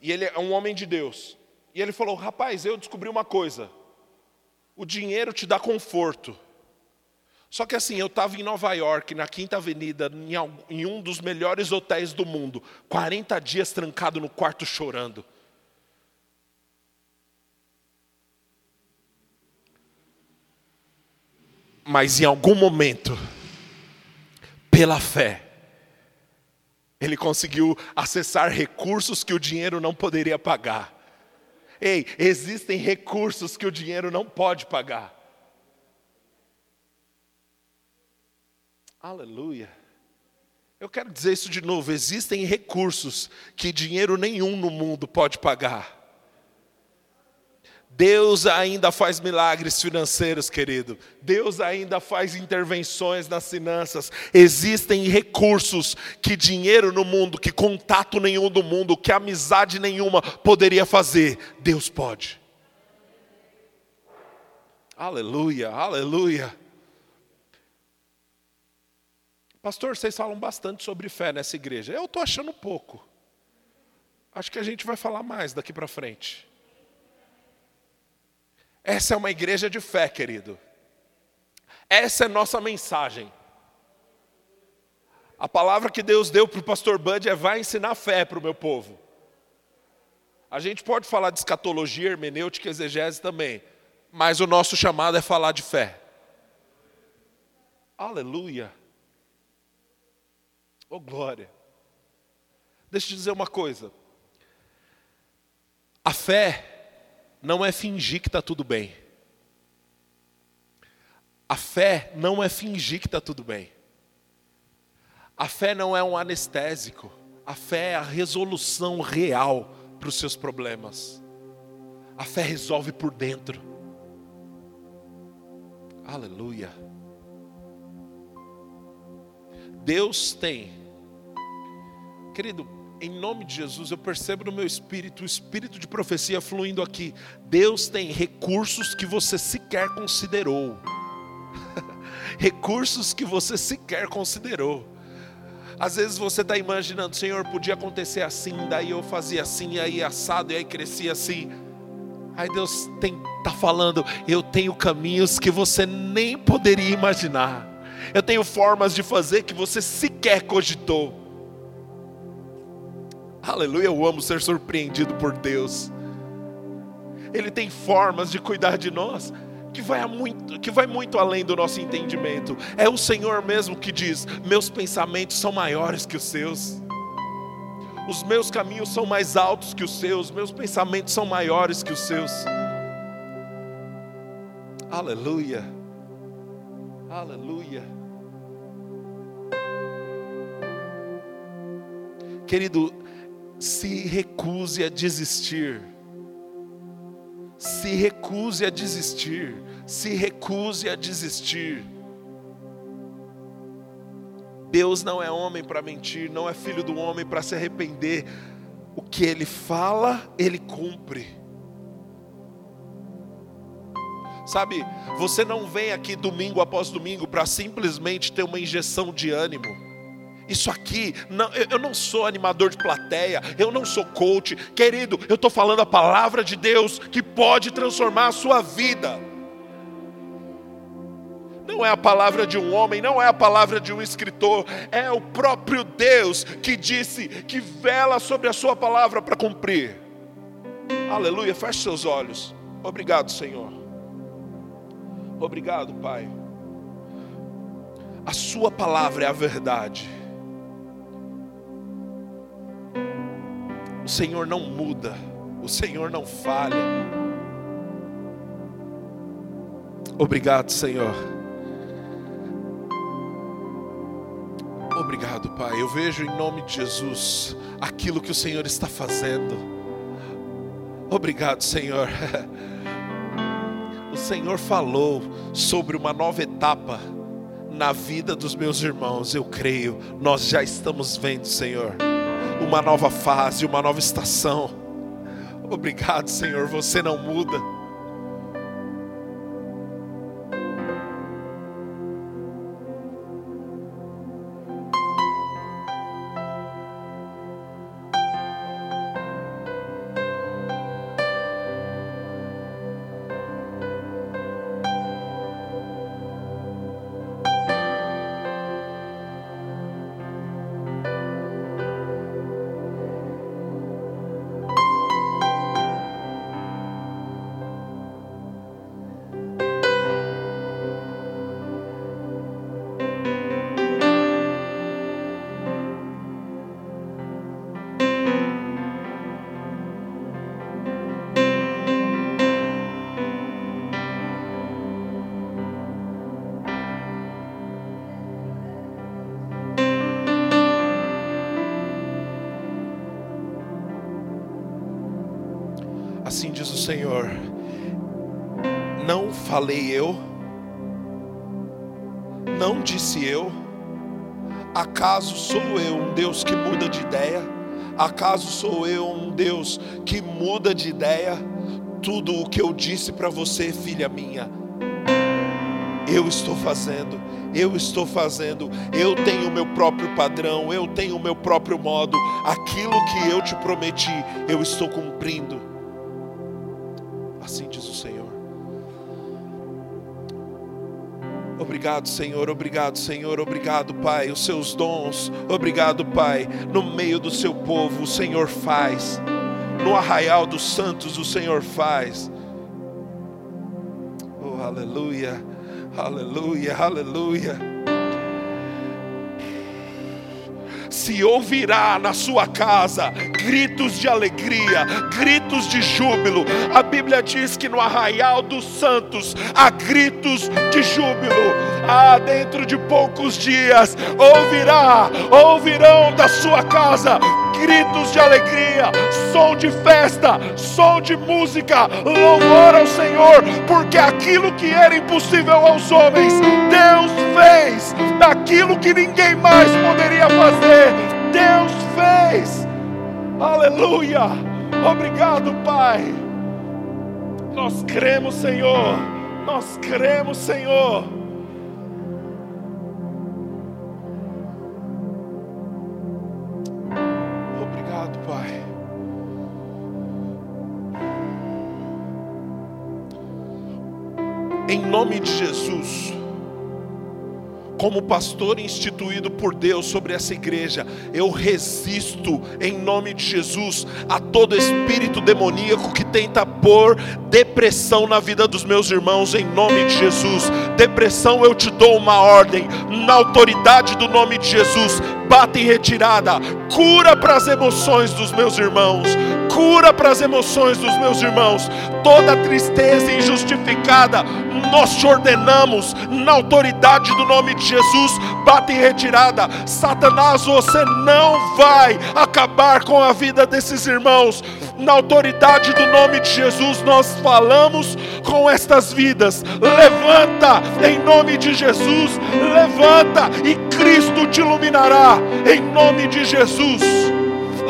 E ele é um homem de Deus. E ele falou: Rapaz, eu descobri uma coisa. O dinheiro te dá conforto. Só que assim, eu estava em Nova York, na Quinta Avenida, em um dos melhores hotéis do mundo, 40 dias trancado no quarto chorando. Mas em algum momento, pela fé, ele conseguiu acessar recursos que o dinheiro não poderia pagar. Ei, existem recursos que o dinheiro não pode pagar. Aleluia. Eu quero dizer isso de novo: existem recursos que dinheiro nenhum no mundo pode pagar. Deus ainda faz milagres financeiros, querido. Deus ainda faz intervenções nas finanças. Existem recursos que dinheiro no mundo, que contato nenhum do mundo, que amizade nenhuma poderia fazer. Deus pode. Aleluia, aleluia. Pastor, vocês falam bastante sobre fé nessa igreja. Eu estou achando pouco. Acho que a gente vai falar mais daqui para frente. Essa é uma igreja de fé, querido. Essa é nossa mensagem. A palavra que Deus deu para o pastor Bud é: vai ensinar fé para o meu povo. A gente pode falar de escatologia, hermenêutica, exegese também, mas o nosso chamado é falar de fé. Aleluia. Oh glória. Deixa eu te dizer uma coisa. A fé não é fingir que está tudo bem. A fé não é fingir que está tudo bem. A fé não é um anestésico. A fé é a resolução real para os seus problemas. A fé resolve por dentro. Aleluia. Deus tem, querido, em nome de Jesus, eu percebo no meu espírito, o espírito de profecia fluindo aqui. Deus tem recursos que você sequer considerou. recursos que você sequer considerou. Às vezes você está imaginando, Senhor, podia acontecer assim, daí eu fazia assim, aí assado, e aí crescia assim. Aí Deus está falando, eu tenho caminhos que você nem poderia imaginar. Eu tenho formas de fazer que você sequer cogitou. Aleluia, eu amo ser surpreendido por Deus. Ele tem formas de cuidar de nós que vai, muito, que vai muito além do nosso entendimento. É o Senhor mesmo que diz: Meus pensamentos são maiores que os seus. Os meus caminhos são mais altos que os seus, meus pensamentos são maiores que os seus. Aleluia. Aleluia. Querido, se recuse a desistir. Se recuse a desistir. Se recuse a desistir. Deus não é homem para mentir, não é filho do homem para se arrepender. O que ele fala, ele cumpre. Sabe, você não vem aqui domingo após domingo para simplesmente ter uma injeção de ânimo. Isso aqui, não, eu não sou animador de plateia, eu não sou coach, querido, eu estou falando a palavra de Deus que pode transformar a sua vida. Não é a palavra de um homem, não é a palavra de um escritor, é o próprio Deus que disse que vela sobre a sua palavra para cumprir. Aleluia, feche seus olhos. Obrigado, Senhor. Obrigado, Pai. A Sua palavra é a verdade. O Senhor não muda, o Senhor não falha. Obrigado, Senhor. Obrigado, Pai. Eu vejo em nome de Jesus aquilo que o Senhor está fazendo. Obrigado, Senhor. O Senhor falou sobre uma nova etapa na vida dos meus irmãos. Eu creio, nós já estamos vendo, Senhor, uma nova fase, uma nova estação. Obrigado, Senhor, você não muda. Assim diz o Senhor: Não falei eu, não disse eu, acaso sou eu um Deus que muda de ideia? Acaso sou eu um Deus que muda de ideia? Tudo o que eu disse para você, filha minha, eu estou fazendo, eu estou fazendo, eu tenho o meu próprio padrão, eu tenho o meu próprio modo, aquilo que eu te prometi, eu estou cumprindo. Assim diz o Senhor. Obrigado, Senhor, obrigado, Senhor, obrigado, Pai. Os seus dons, obrigado, Pai. No meio do seu povo, o Senhor faz. No arraial dos santos, o Senhor faz. Oh, aleluia, aleluia, aleluia. Se ouvirá na sua casa gritos de alegria, gritos de júbilo. A Bíblia diz que no arraial dos santos há gritos de júbilo. Ah, dentro de poucos dias ouvirá, ouvirão da sua casa gritos de alegria, som de festa, som de música, louvor ao Senhor, porque aquilo que era impossível aos homens, Deus fez, daquilo que ninguém mais poderia fazer, Deus fez. Aleluia! Obrigado, Pai. Nós cremos, Senhor. Nós cremos, Senhor. Pai. Em nome de Jesus, como pastor instituído por Deus sobre essa igreja, eu resisto, em nome de Jesus, a todo espírito demoníaco que tenta pôr depressão na vida dos meus irmãos, em nome de Jesus. Depressão, eu te dou uma ordem, na autoridade do nome de Jesus, bata em retirada, cura para as emoções dos meus irmãos, cura para as emoções dos meus irmãos, toda tristeza injustificada, nós te ordenamos, na autoridade do nome de Jesus, bata em retirada. Satanás, você não vai acabar com a vida desses irmãos. Na autoridade do nome de Jesus, nós falamos com estas vidas. Levanta em nome de Jesus, levanta e Cristo te iluminará em nome de Jesus.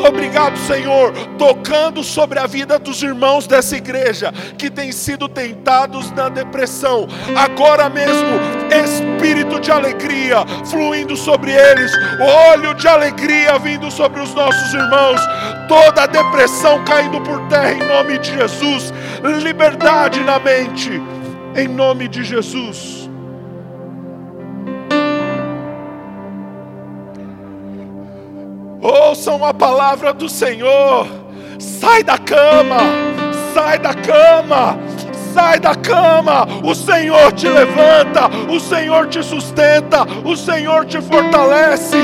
Obrigado, Senhor, tocando sobre a vida dos irmãos dessa igreja que têm sido tentados na depressão. Agora mesmo, espírito de alegria fluindo sobre eles, olho de alegria vindo sobre os nossos irmãos. Toda a depressão caindo por terra em nome de Jesus. Liberdade na mente em nome de Jesus. Ouçam a palavra do Senhor. Sai da cama, sai da cama, sai da cama. O Senhor te levanta, o Senhor te sustenta, o Senhor te fortalece.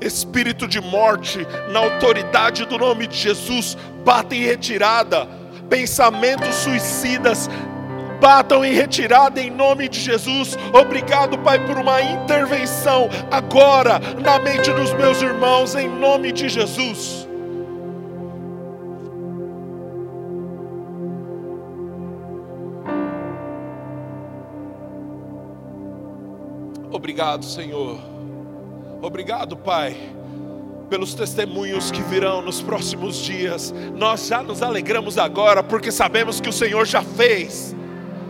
Espírito de morte, na autoridade do nome de Jesus, bata em retirada pensamentos suicidas batam em retirada em nome de Jesus. Obrigado, Pai, por uma intervenção agora na mente dos meus irmãos, em nome de Jesus. Obrigado, Senhor. Obrigado, Pai pelos testemunhos que virão nos próximos dias. Nós já nos alegramos agora, porque sabemos que o Senhor já fez.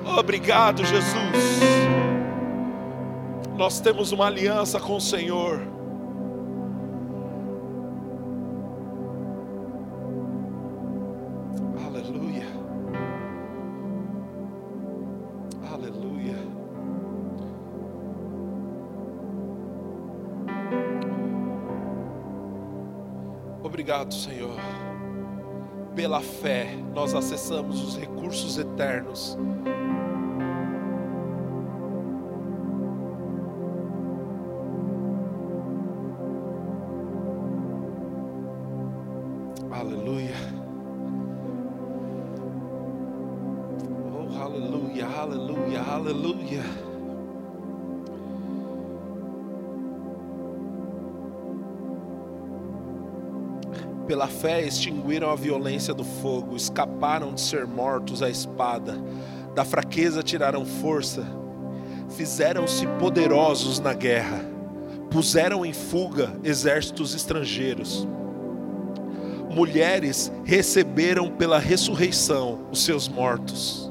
Obrigado, Jesus. Nós temos uma aliança com o Senhor. Obrigado, Senhor. Pela fé, nós acessamos os recursos eternos. Fé extinguiram a violência do fogo, escaparam de ser mortos à espada, da fraqueza tiraram força, fizeram-se poderosos na guerra, puseram em fuga exércitos estrangeiros. Mulheres receberam pela ressurreição os seus mortos.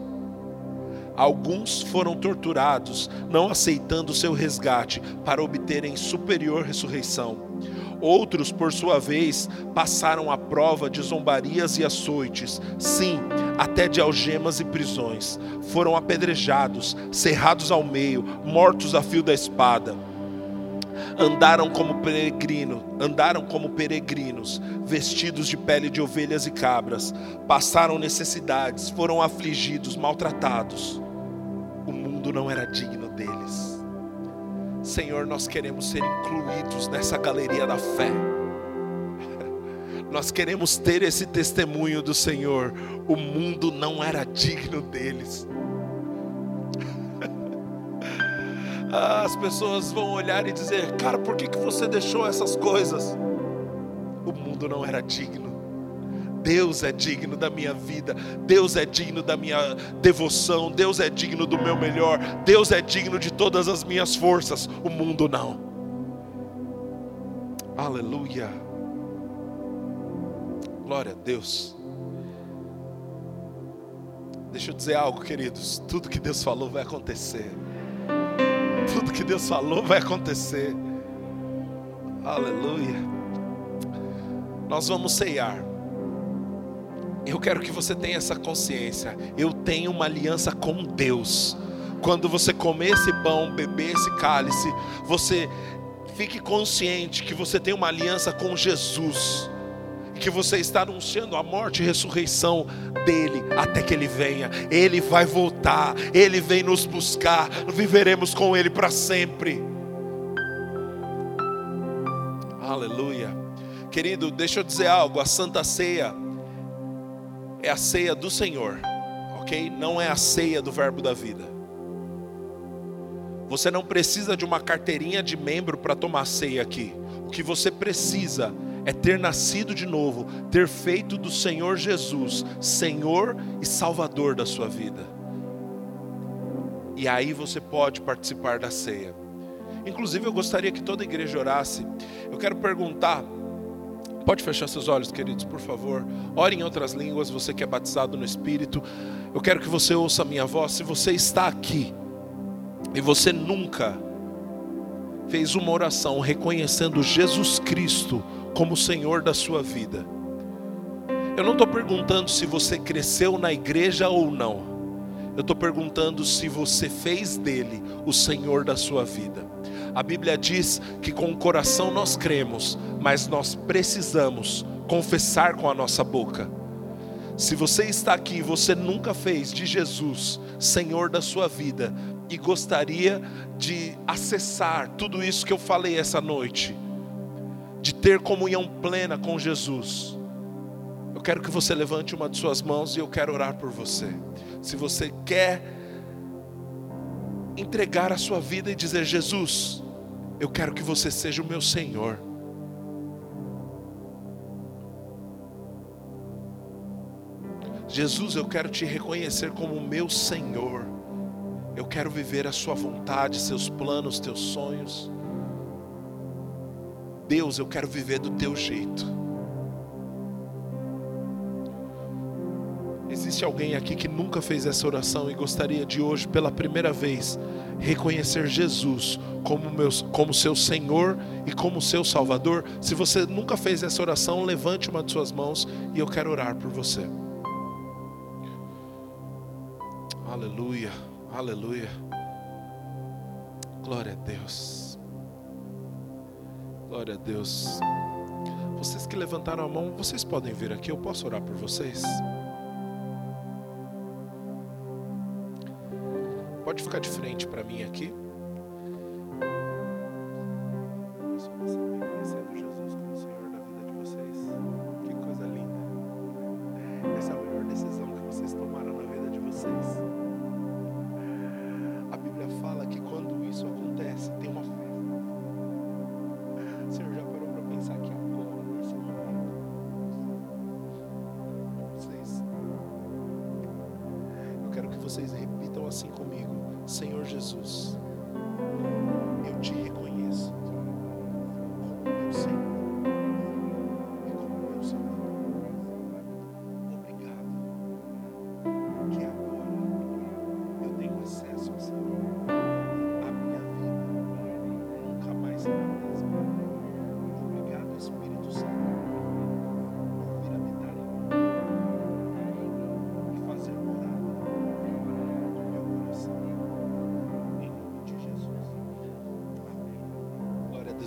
Alguns foram torturados, não aceitando seu resgate para obterem superior ressurreição. Outros, por sua vez, passaram a prova de zombarias e açoites, sim, até de algemas e prisões. Foram apedrejados, cerrados ao meio, mortos a fio da espada. Andaram como peregrino, andaram como peregrinos, vestidos de pele de ovelhas e cabras, passaram necessidades, foram afligidos, maltratados. O mundo não era digno. Senhor, nós queremos ser incluídos nessa galeria da fé. Nós queremos ter esse testemunho do Senhor. O mundo não era digno deles. As pessoas vão olhar e dizer: Cara, por que, que você deixou essas coisas? O mundo não era digno. Deus é digno da minha vida, Deus é digno da minha devoção, Deus é digno do meu melhor, Deus é digno de todas as minhas forças, o mundo não. Aleluia. Glória a Deus. Deixa eu dizer algo, queridos. Tudo que Deus falou vai acontecer. Tudo que Deus falou vai acontecer. Aleluia. Nós vamos ceiar. Eu quero que você tenha essa consciência. Eu tenho uma aliança com Deus. Quando você comer esse pão, beber esse cálice, você fique consciente que você tem uma aliança com Jesus que você está anunciando a morte e ressurreição dele até que ele venha. Ele vai voltar, ele vem nos buscar, viveremos com ele para sempre. Aleluia. Querido, deixa eu dizer algo, a Santa Ceia é a ceia do Senhor, OK? Não é a ceia do verbo da vida. Você não precisa de uma carteirinha de membro para tomar ceia aqui. O que você precisa é ter nascido de novo, ter feito do Senhor Jesus Senhor e Salvador da sua vida. E aí você pode participar da ceia. Inclusive, eu gostaria que toda a igreja orasse. Eu quero perguntar. Pode fechar seus olhos, queridos, por favor. Ore em outras línguas, você que é batizado no Espírito. Eu quero que você ouça a minha voz. Se você está aqui e você nunca fez uma oração reconhecendo Jesus Cristo como Senhor da sua vida. Eu não estou perguntando se você cresceu na igreja ou não. Eu estou perguntando se você fez dele o Senhor da sua vida. A Bíblia diz que com o coração nós cremos, mas nós precisamos confessar com a nossa boca. Se você está aqui e você nunca fez de Jesus Senhor da sua vida e gostaria de acessar tudo isso que eu falei essa noite, de ter comunhão plena com Jesus, eu quero que você levante uma de suas mãos e eu quero orar por você. Se você quer entregar a sua vida e dizer: Jesus, eu quero que você seja o meu Senhor. Jesus, eu quero te reconhecer como meu Senhor. Eu quero viver a Sua vontade, seus planos, teus sonhos. Deus, eu quero viver do teu jeito. Existe alguém aqui que nunca fez essa oração e gostaria de hoje, pela primeira vez, reconhecer Jesus como, meu, como seu Senhor e como seu Salvador? Se você nunca fez essa oração, levante uma de suas mãos e eu quero orar por você. Aleluia, aleluia. Glória a Deus. Glória a Deus. Vocês que levantaram a mão, vocês podem vir aqui, eu posso orar por vocês? Pode ficar de frente para mim aqui.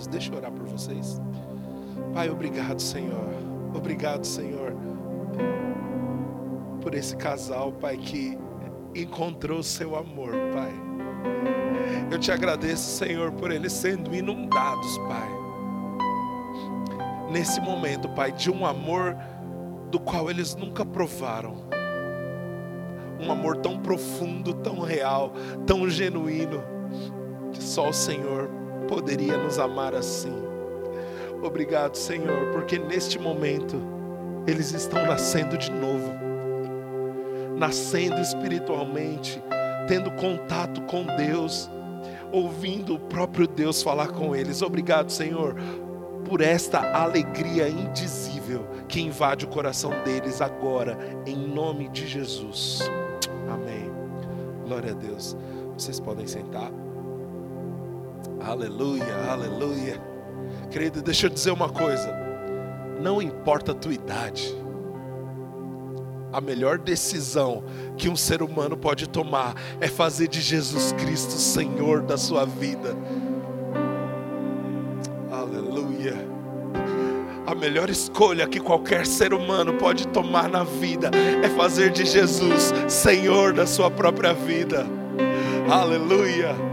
Deixa eu orar por vocês. Pai, obrigado, Senhor. Obrigado, Senhor, por esse casal, Pai, que encontrou o seu amor, Pai. Eu te agradeço, Senhor, por eles sendo inundados, Pai. Nesse momento, Pai, de um amor do qual eles nunca provaram. Um amor tão profundo, tão real, tão genuíno, que só o Senhor poderia nos amar assim. Obrigado, Senhor, porque neste momento eles estão nascendo de novo, nascendo espiritualmente, tendo contato com Deus, ouvindo o próprio Deus falar com eles. Obrigado, Senhor, por esta alegria indizível que invade o coração deles agora, em nome de Jesus. Amém. Glória a Deus. Vocês podem sentar. Aleluia, aleluia. Querido, deixa eu dizer uma coisa. Não importa a tua idade. A melhor decisão que um ser humano pode tomar é fazer de Jesus Cristo Senhor da sua vida. Aleluia. A melhor escolha que qualquer ser humano pode tomar na vida é fazer de Jesus Senhor da sua própria vida. Aleluia.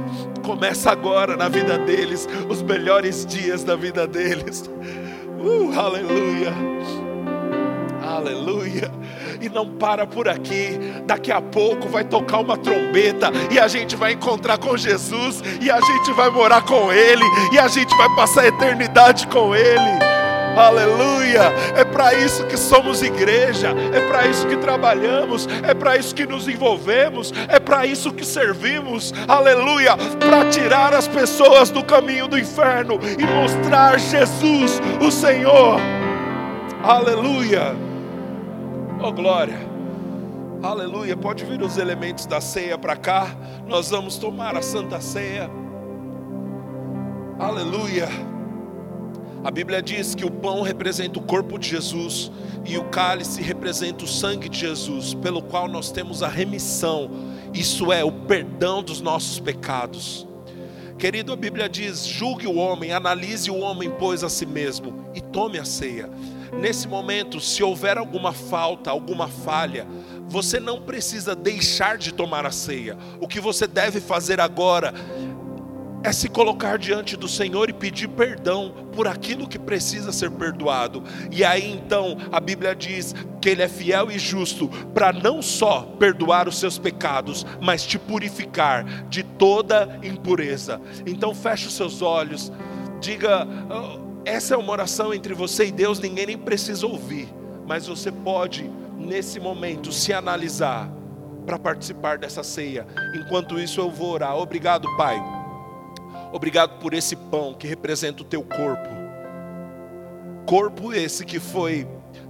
Começa agora na vida deles os melhores dias da vida deles. Uh, aleluia. Aleluia e não para por aqui. Daqui a pouco vai tocar uma trombeta e a gente vai encontrar com Jesus e a gente vai morar com Ele e a gente vai passar a eternidade com Ele. Aleluia! É para isso que somos igreja, é para isso que trabalhamos, é para isso que nos envolvemos, é para isso que servimos. Aleluia! Para tirar as pessoas do caminho do inferno e mostrar Jesus, o Senhor. Aleluia! Oh glória. Aleluia. Pode vir os elementos da ceia para cá. Nós vamos tomar a santa ceia. Aleluia. A Bíblia diz que o pão representa o corpo de Jesus e o cálice representa o sangue de Jesus, pelo qual nós temos a remissão, isso é, o perdão dos nossos pecados. Querido, a Bíblia diz: julgue o homem, analise o homem, pois a si mesmo, e tome a ceia. Nesse momento, se houver alguma falta, alguma falha, você não precisa deixar de tomar a ceia. O que você deve fazer agora é se colocar diante do Senhor e pedir perdão por aquilo que precisa ser perdoado. E aí então a Bíblia diz que Ele é fiel e justo para não só perdoar os seus pecados, mas te purificar de toda impureza. Então feche os seus olhos, diga. Oh, essa é uma oração entre você e Deus, ninguém nem precisa ouvir, mas você pode, nesse momento, se analisar para participar dessa ceia. Enquanto isso, eu vou orar. Obrigado, Pai. Obrigado por esse pão que representa o teu corpo. Corpo esse que foi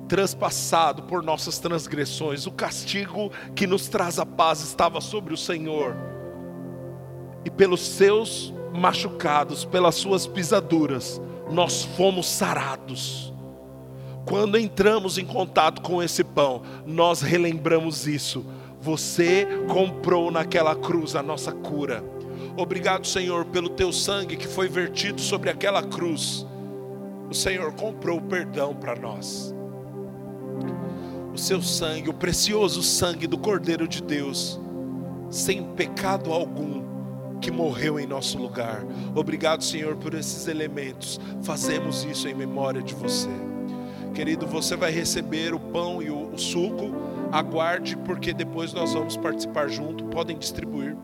transpassado por nossas transgressões. O castigo que nos traz a paz estava sobre o Senhor. E pelos seus machucados, pelas suas pisaduras, nós fomos sarados. Quando entramos em contato com esse pão, nós relembramos isso. Você comprou naquela cruz a nossa cura. Obrigado, Senhor, pelo teu sangue que foi vertido sobre aquela cruz. O Senhor comprou o perdão para nós. O seu sangue, o precioso sangue do Cordeiro de Deus, sem pecado algum, que morreu em nosso lugar. Obrigado, Senhor, por esses elementos. Fazemos isso em memória de você. Querido, você vai receber o pão e o, o suco. Aguarde, porque depois nós vamos participar junto. Podem distribuir.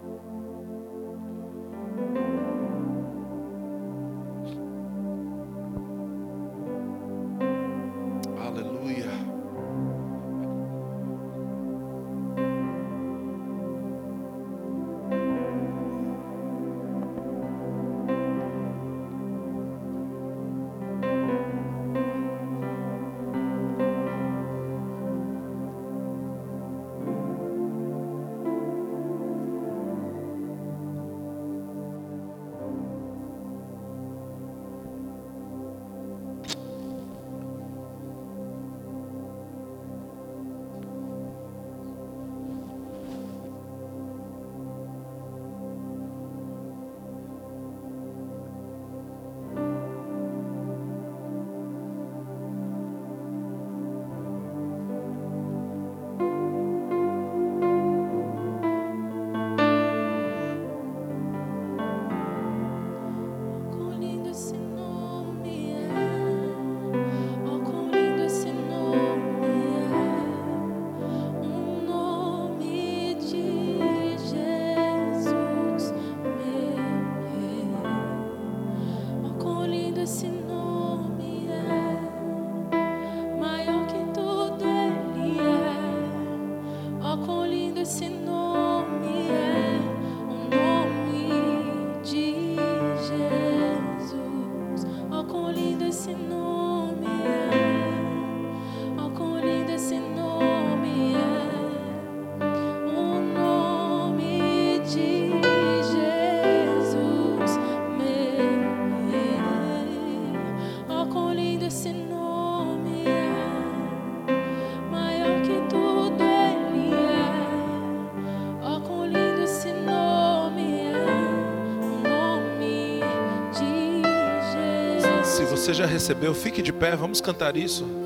Você já recebeu, fique de pé, vamos cantar isso.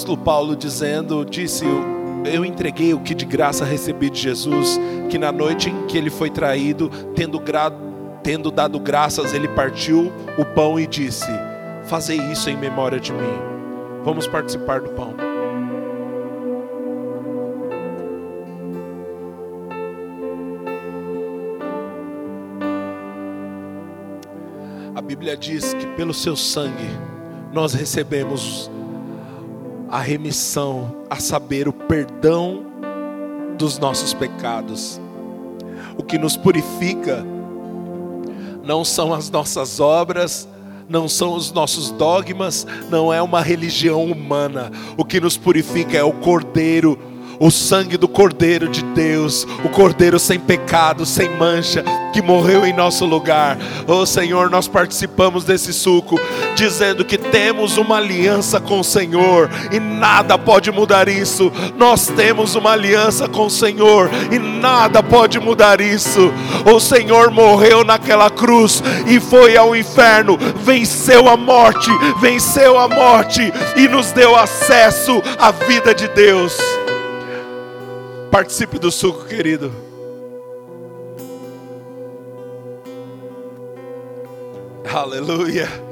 Apóstolo Paulo dizendo, disse: Eu entreguei o que de graça recebi de Jesus, que na noite em que ele foi traído, tendo, gra... tendo dado graças, ele partiu o pão e disse: Fazei isso em memória de mim. Vamos participar do pão. A Bíblia diz que pelo seu sangue nós recebemos a remissão, a saber, o perdão dos nossos pecados. O que nos purifica não são as nossas obras, não são os nossos dogmas, não é uma religião humana. O que nos purifica é o Cordeiro o sangue do Cordeiro de Deus, o Cordeiro sem pecado, sem mancha, que morreu em nosso lugar. Oh Senhor, nós participamos desse suco, dizendo que temos uma aliança com o Senhor e nada pode mudar isso. Nós temos uma aliança com o Senhor e nada pode mudar isso. O Senhor morreu naquela cruz e foi ao inferno, venceu a morte, venceu a morte e nos deu acesso à vida de Deus. Participe do suco, querido. Aleluia.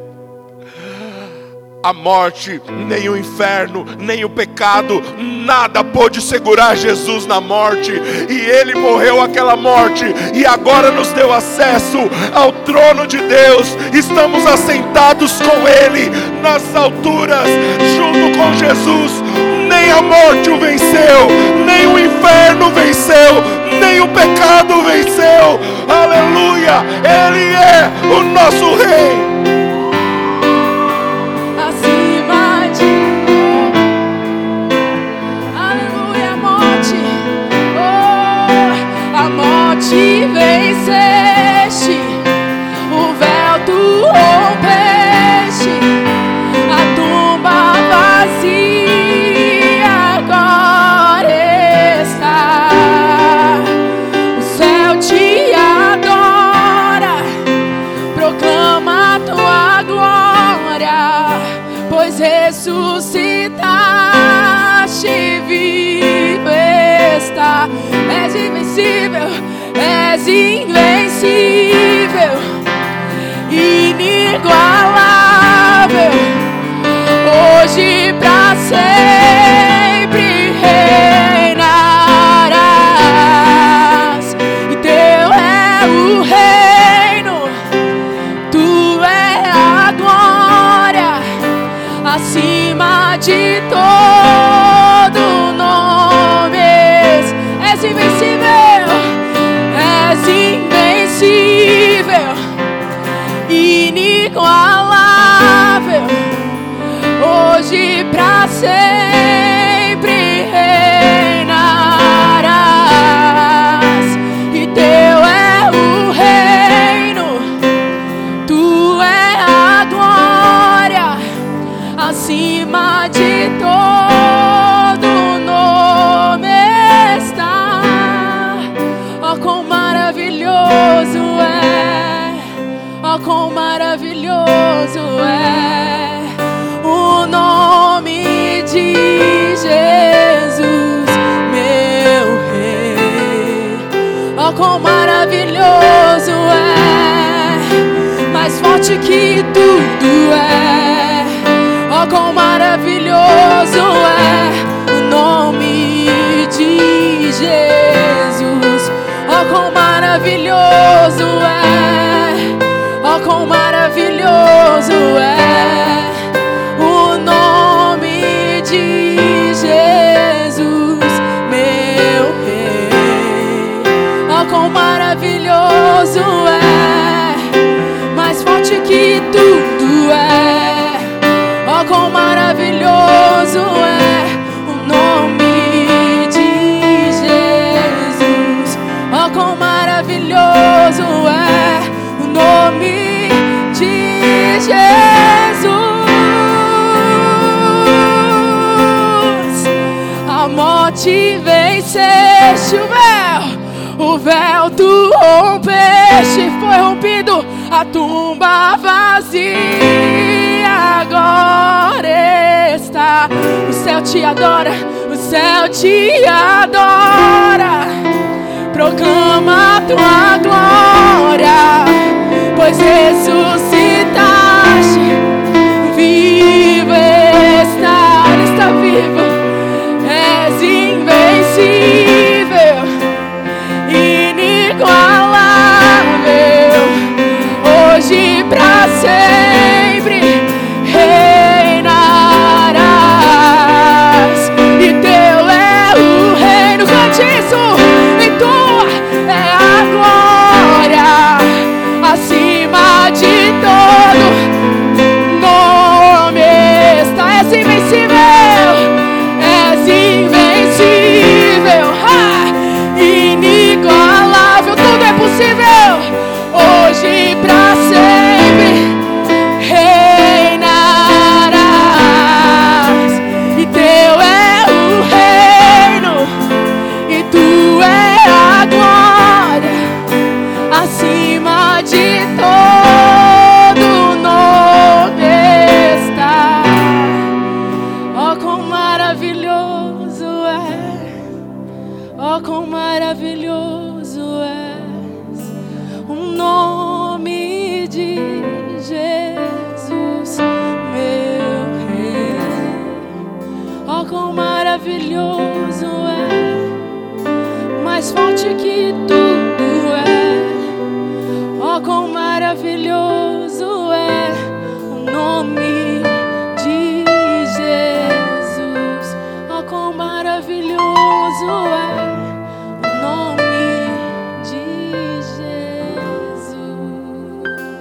A morte, nem o inferno, nem o pecado, nada pôde segurar Jesus na morte, e Ele morreu aquela morte, e agora nos deu acesso ao trono de Deus. Estamos assentados com Ele nas alturas, junto com Jesus nem a morte o venceu, nem o inferno venceu, nem o pecado venceu. Aleluia! Ele é o nosso Rei. Te és invencível, inigualável, hoje pra sempre forte que tudo é. Oh, quão maravilhoso é o nome de Jesus. Oh, quão maravilhoso é. Oh, quão maravilhoso é o nome de Jesus, meu Rei. Oh, quão maravilhoso é, é. Oh, quão maravilhoso é o nome de Jesus. Oh, quão maravilhoso é o nome de Jesus. A morte venceste o véu, o véu tu rompeste, foi rompido a tumba vazia. Agora está, o céu te adora, o céu te adora. Proclama a tua glória, pois ressuscitaste. Vivo está, está vivo, és invencível, say